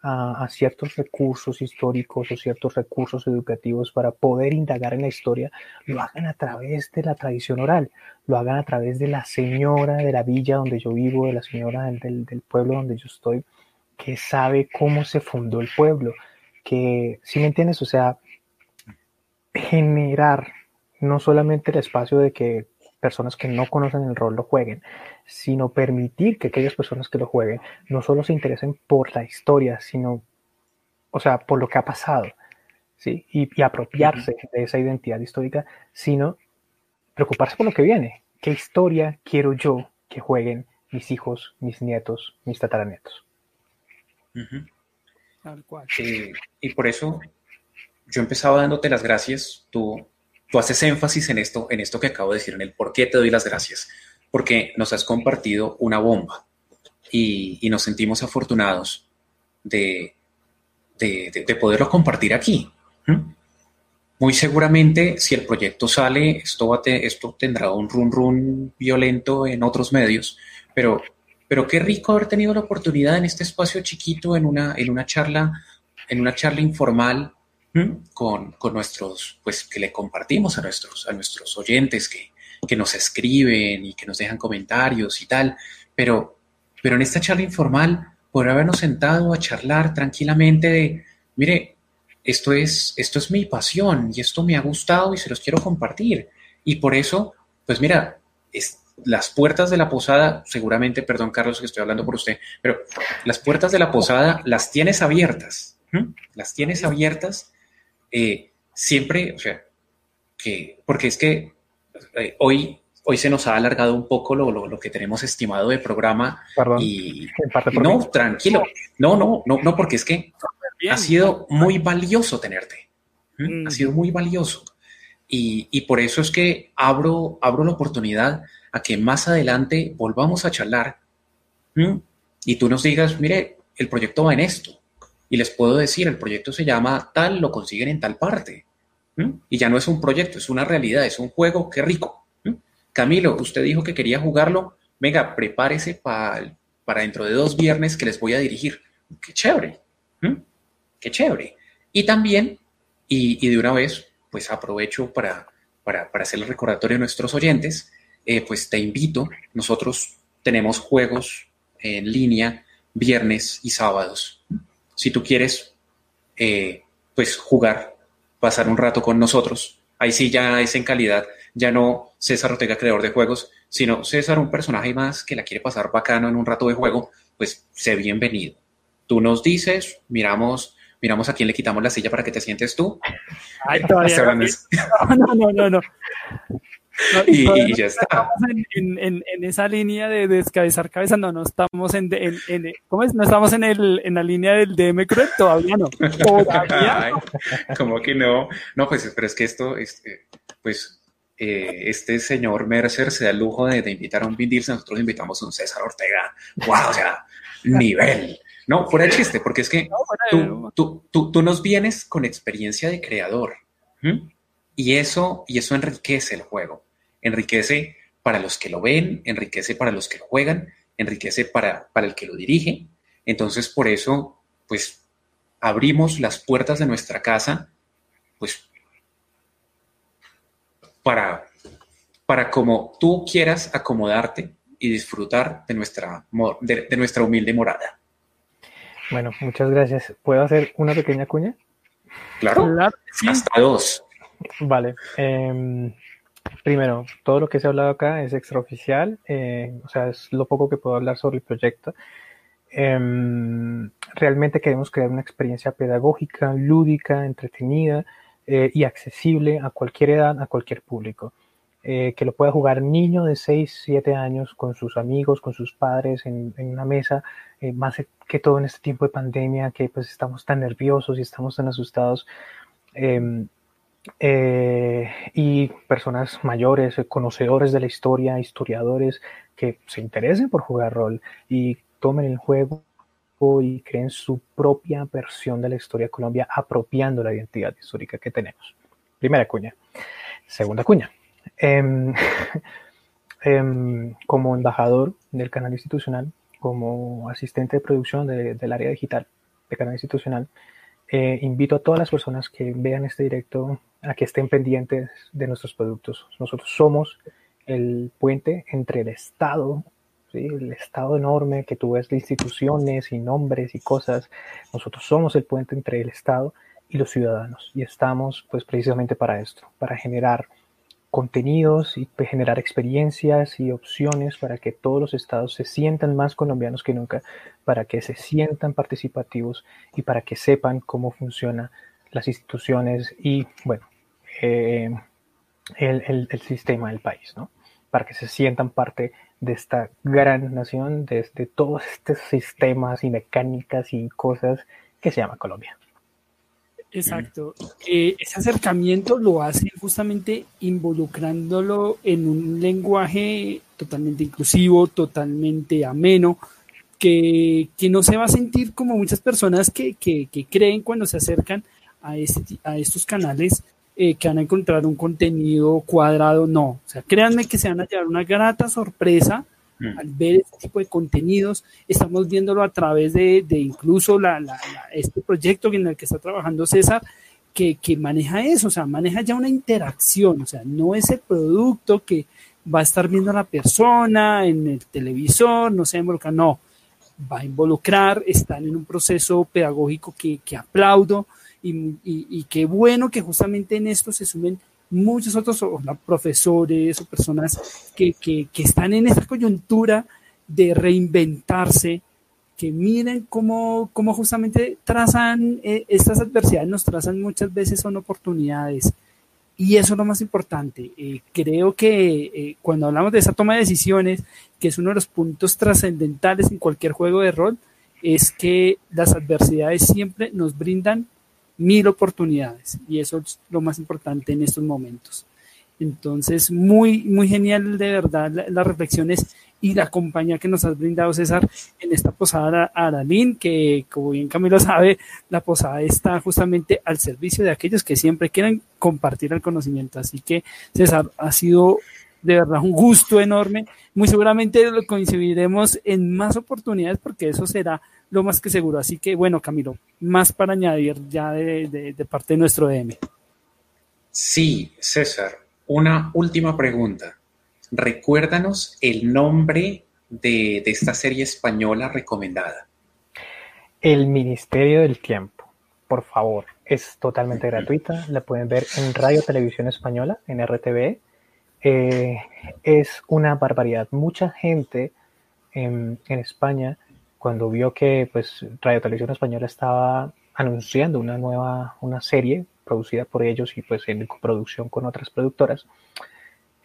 a, ciertos recursos históricos o ciertos recursos educativos para poder indagar en la historia, lo hagan a través de la tradición oral, lo hagan a través de la señora de la villa donde yo vivo, de la señora del, del, pueblo donde yo estoy, que sabe cómo se fundó el pueblo, que, si me entiendes, o sea, generar no solamente el espacio de que personas que no conocen el rol lo jueguen, sino permitir que aquellas personas que lo jueguen no solo se interesen por la historia, sino, o sea, por lo que ha pasado, ¿sí? Y, apropiarse de esa identidad histórica, sino preocuparse por lo que viene. ¿Qué historia quiero yo que jueguen mis hijos, mis nietos, mis tataranietos? Tal cual. y por eso yo empezaba dándote las gracias, tú tú haces énfasis en esto, en esto que acabo de decir, en el por qué te doy las gracias, porque nos has compartido una bomba y, nos sentimos afortunados de, de, poderlo compartir aquí. Muy seguramente, si el proyecto sale, esto, esto tendrá un run run violento en otros medios, pero, pero qué rico haber tenido la oportunidad en este espacio chiquito, en una, en una charla, en una charla informal, con, nuestros, pues que le compartimos a nuestros, a nuestros oyentes que, nos escriben y que nos dejan comentarios y tal, pero, pero en esta charla informal, por habernos sentado a charlar tranquilamente de, mire, esto es, esto es mi pasión y esto me ha gustado y se los quiero compartir. Y por eso, pues mira, es, las puertas de la posada, seguramente, perdón Carlos que estoy hablando por usted, pero las puertas de la posada las tienes abiertas las tienes abiertas, eh, siempre, o sea, que, porque es que eh, hoy, hoy se nos ha alargado un poco lo, lo, que tenemos estimado de programa. Perdón, y, no, tranquilo, no, no, no, no, porque es que ha sido muy valioso tenerte. Ha mm. sido muy valioso. Y, y, por eso es que abro, abro la oportunidad a que más adelante volvamos a charlar y tú nos digas, mire, el proyecto va en esto. Y les puedo decir, el proyecto se llama tal, lo consiguen en tal parte. Y ya no es un proyecto, es una realidad, es un juego, qué rico. Camilo, usted dijo que quería jugarlo. Venga, prepárese para dentro de dos viernes que les voy a dirigir. Qué chévere. Qué chévere. Y también, y, de una vez, pues aprovecho para, para, hacer el recordatorio a nuestros oyentes, eh, pues te invito, nosotros tenemos juegos en línea viernes y sábados. Si tú quieres, eh, pues jugar, pasar un rato con nosotros, ahí sí ya es en calidad, ya no César Ortega, creador de juegos, sino César, un personaje más que la quiere pasar bacano en un rato de juego, pues sé bienvenido. Tú nos dices, miramos, miramos a quién le quitamos la silla para que te sientes tú. Ay, todavía *laughs* no, no, no, no y, ya está. En, esa línea de descabezar cabeza, no, no estamos en, ¿cómo es? No estamos en, el, en la línea del DM Cruel, todavía no. Todavía *laughs* como que no. No, pues, pero es que esto, este, pues, eh, este señor Mercer se da el lujo de, invitar a un Vin nosotros invitamos a un César Ortega. ¡Wow! O sea, nivel. No, fuera el chiste, porque es que tú, tú, tú, tú, nos vienes con experiencia de creador. Y eso, y eso enriquece el juego enriquece para los que lo ven, enriquece para los que lo juegan, enriquece para, para el que lo dirige. Entonces, por eso, pues, abrimos las puertas de nuestra casa, pues, para, para como tú quieras acomodarte y disfrutar de nuestra, de, nuestra humilde morada. Bueno, muchas gracias. ¿Puedo hacer una pequeña cuña? Claro, hasta dos. Vale. Em, Primero, todo lo que se ha hablado acá es extraoficial, eh, o sea, es lo poco que puedo hablar sobre el proyecto. Em, realmente queremos crear una experiencia pedagógica, lúdica, entretenida eh, y accesible a cualquier edad, a cualquier público. Eh, que lo pueda jugar niño de 6, 7 años con sus amigos, con sus padres en, en una mesa, más que todo en este tiempo de pandemia que pues estamos tan nerviosos y estamos tan asustados. Em, eh, y personas mayores, conocedores de la historia, historiadores que se interesen por jugar rol y tomen el juego y creen su propia versión de la historia de Colombia apropiando la identidad histórica que tenemos. Primera cuña. Segunda cuña. Em, *laughs* em, como embajador del canal institucional, como asistente de producción del área digital de canal institucional, eh, invito a todas las personas que vean este directo a que estén pendientes de nuestros productos. Nosotros somos el puente entre el Estado, el Estado enorme que tú ves de instituciones y nombres y cosas. Nosotros somos el puente entre el Estado y los ciudadanos y estamos pues precisamente para esto, para generar contenidos y generar experiencias y opciones para que todos los estados se sientan más colombianos que nunca, para que se sientan participativos y para que sepan cómo funcionan las instituciones y, bueno, eh, el, sistema del país, ¿no? Para que se sientan parte de esta gran nación, de, todos estos sistemas y mecánicas y cosas que se llama Colombia. Exacto. Ese acercamiento lo hace justamente involucrándolo en un lenguaje totalmente inclusivo, totalmente ameno, que, que no se va a sentir como muchas personas que, que, que creen cuando se acercan a, este, a estos canales eh, que van a encontrar un contenido cuadrado, no. O sea, créanme que se van a llevar una grata sorpresa mm. al ver este tipo de contenidos. Estamos viéndolo a través de, de incluso la, este proyecto en el que está trabajando César, que, que, maneja eso, o sea, maneja ya una interacción, o sea, no es el producto que va a estar viendo la persona en el televisor, no se involucra, no, va a involucrar, están en un proceso pedagógico que, que aplaudo, y, qué bueno que justamente en esto se sumen muchos otros profesores o personas que, están en esta coyuntura de reinventarse, que miren cómo, cómo justamente trazan eh, estas adversidades, nos trazan muchas veces son oportunidades. Y eso es lo más importante. Eh, creo que eh, cuando hablamos de esa toma de decisiones, que es uno de los puntos trascendentales en cualquier juego de rol, es que las adversidades siempre nos brindan mil oportunidades. Y eso es lo más importante en estos momentos. Entonces, muy, muy genial de verdad las reflexiones y la compañía que nos has brindado, César, en esta posada Aralín, que como bien Camilo sabe, la posada está justamente al servicio de aquellos que siempre quieren compartir el conocimiento. Así que, César, ha sido de verdad un gusto enorme. Muy seguramente lo coincidiremos en más oportunidades porque eso será lo más que seguro. Así que, bueno, Camilo, más para añadir ya de, de parte de nuestro DM. Sí, César, una última pregunta. Recuérdanos el nombre de, esta serie española recomendada. El Ministerio del Tiempo. Por favor, es totalmente gratuita. La pueden ver en Radio Televisión Española, en RTV. Eh, es una barbaridad. Mucha gente en, España, cuando vio que pues, Radio Televisión Española estaba anunciando una nueva una serie producida por ellos y pues en coproducción con otras productoras,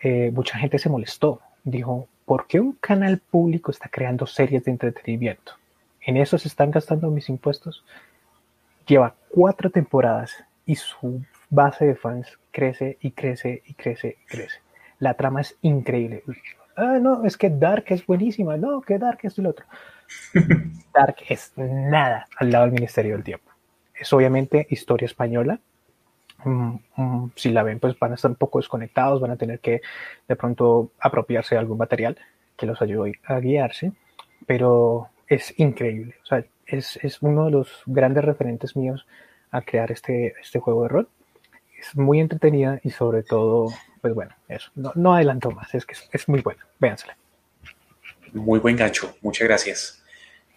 eh, mucha gente se molestó. Dijo, ¿por qué un canal público está creando series de entretenimiento? ¿En eso se están gastando mis impuestos? Lleva cuatro temporadas y su base de fans crece y crece y crece y crece. La trama es increíble. Ah, no, es que Dark es buenísima. No, que Dark es el otro. *laughs* Dark es nada al lado del Ministerio del Tiempo. Es obviamente historia española, Mm, mm, si la ven, pues van a estar un poco desconectados, van a tener que de pronto apropiarse de algún material que los ayude a guiarse, pero es increíble. O sea, es, es uno de los grandes referentes míos a crear este, este juego de rol. Es muy entretenida y sobre todo, pues bueno, eso. No, no adelanto más, es que es, muy bueno. Véansela. Muy buen gancho, muchas gracias.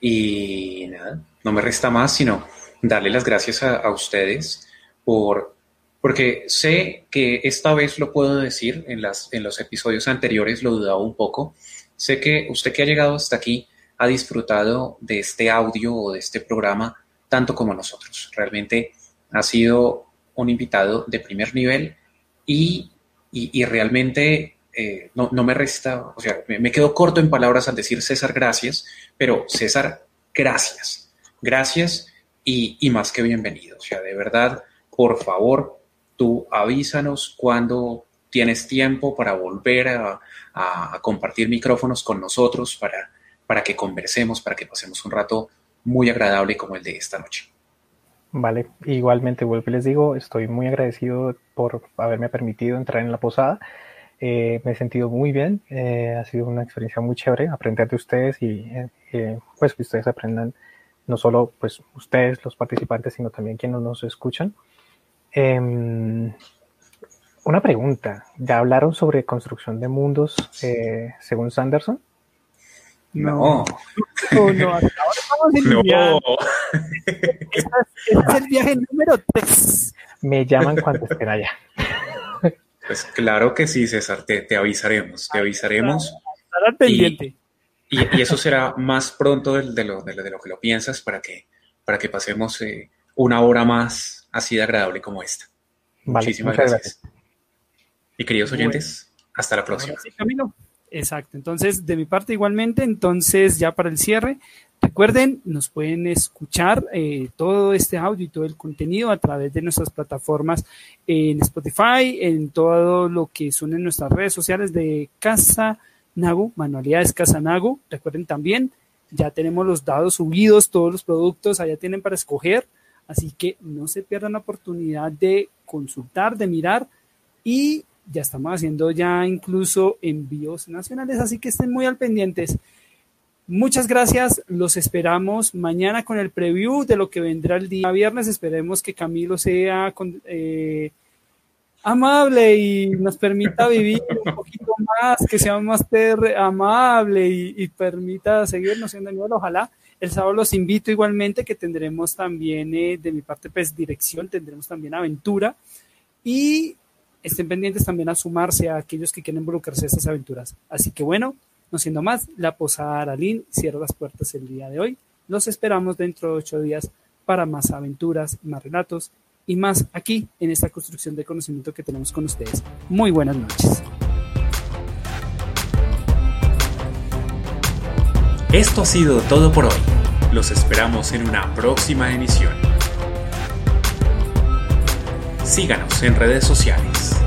Y nada, no me resta más sino darle las gracias a, a ustedes por porque sé que esta vez lo puedo decir, en, las, en los episodios anteriores lo dudaba un poco, sé que usted que ha llegado hasta aquí ha disfrutado de este audio o de este programa tanto como nosotros. Realmente ha sido un invitado de primer nivel y, y, realmente eh, no, no, me resta, o sea, me, quedo corto en palabras al decir César, gracias, pero César, gracias, gracias y, y más que bienvenido. O sea, de verdad, por favor, tú avísanos cuando tienes tiempo para volver a, compartir micrófonos con nosotros, para, para que conversemos, para que pasemos un rato muy agradable como el de esta noche. Vale, igualmente vuelvo y les digo, estoy muy agradecido por haberme permitido entrar en la posada. Eh, me he sentido muy bien, eh, ha sido una experiencia muy chévere aprender de ustedes y eh, pues que ustedes aprendan, no solo pues ustedes los participantes, sino también quienes nos escuchan. Em, una pregunta. ¿Ya hablaron sobre construcción de mundos eh, según Sanderson? No. No, no, ahora vamos en no. *laughs* Este es el viaje número 3. Me llaman cuando estén allá. Pues claro que sí, César, te, te avisaremos, te avisaremos. Estará pendiente. Y, y, eso será más pronto de, de, lo, de, lo, que lo piensas para que, para que pasemos eh, una hora más así de agradable como esta. Muchísimas gracias. Y queridos oyentes, hasta la próxima. Exacto. Entonces, de mi parte igualmente, entonces ya para el cierre, recuerden, nos pueden escuchar eh, todo este audio y todo el contenido a través de nuestras plataformas en Spotify, en todo lo que son en nuestras redes sociales de Casa Nago, Manualidades Casa Nago. Recuerden también, ya tenemos los dados subidos, todos los productos allá tienen para escoger. Así que no se pierdan la oportunidad de consultar, de mirar y ya estamos haciendo ya incluso envíos nacionales, así que estén muy al pendientes. Muchas gracias, los esperamos mañana con el preview de lo que vendrá el día viernes. Esperemos que Camilo sea eh, amable y nos permita vivir un poquito más, que sea más amable y, permita seguirnos siendo nivel, ojalá. El sábado los invito igualmente que tendremos también eh, de mi parte pues dirección, tendremos también aventura y estén pendientes también a sumarse a aquellos que quieren involucrarse en estas aventuras. Así que bueno, no siendo más, la Posada Aralín cierra las puertas el día de hoy. Los esperamos dentro de ocho días para más aventuras, más relatos y más aquí en esta construcción de conocimiento que tenemos con ustedes. Muy buenas noches. Esto ha sido todo por hoy. Los esperamos en una próxima emisión. Síganos en redes sociales.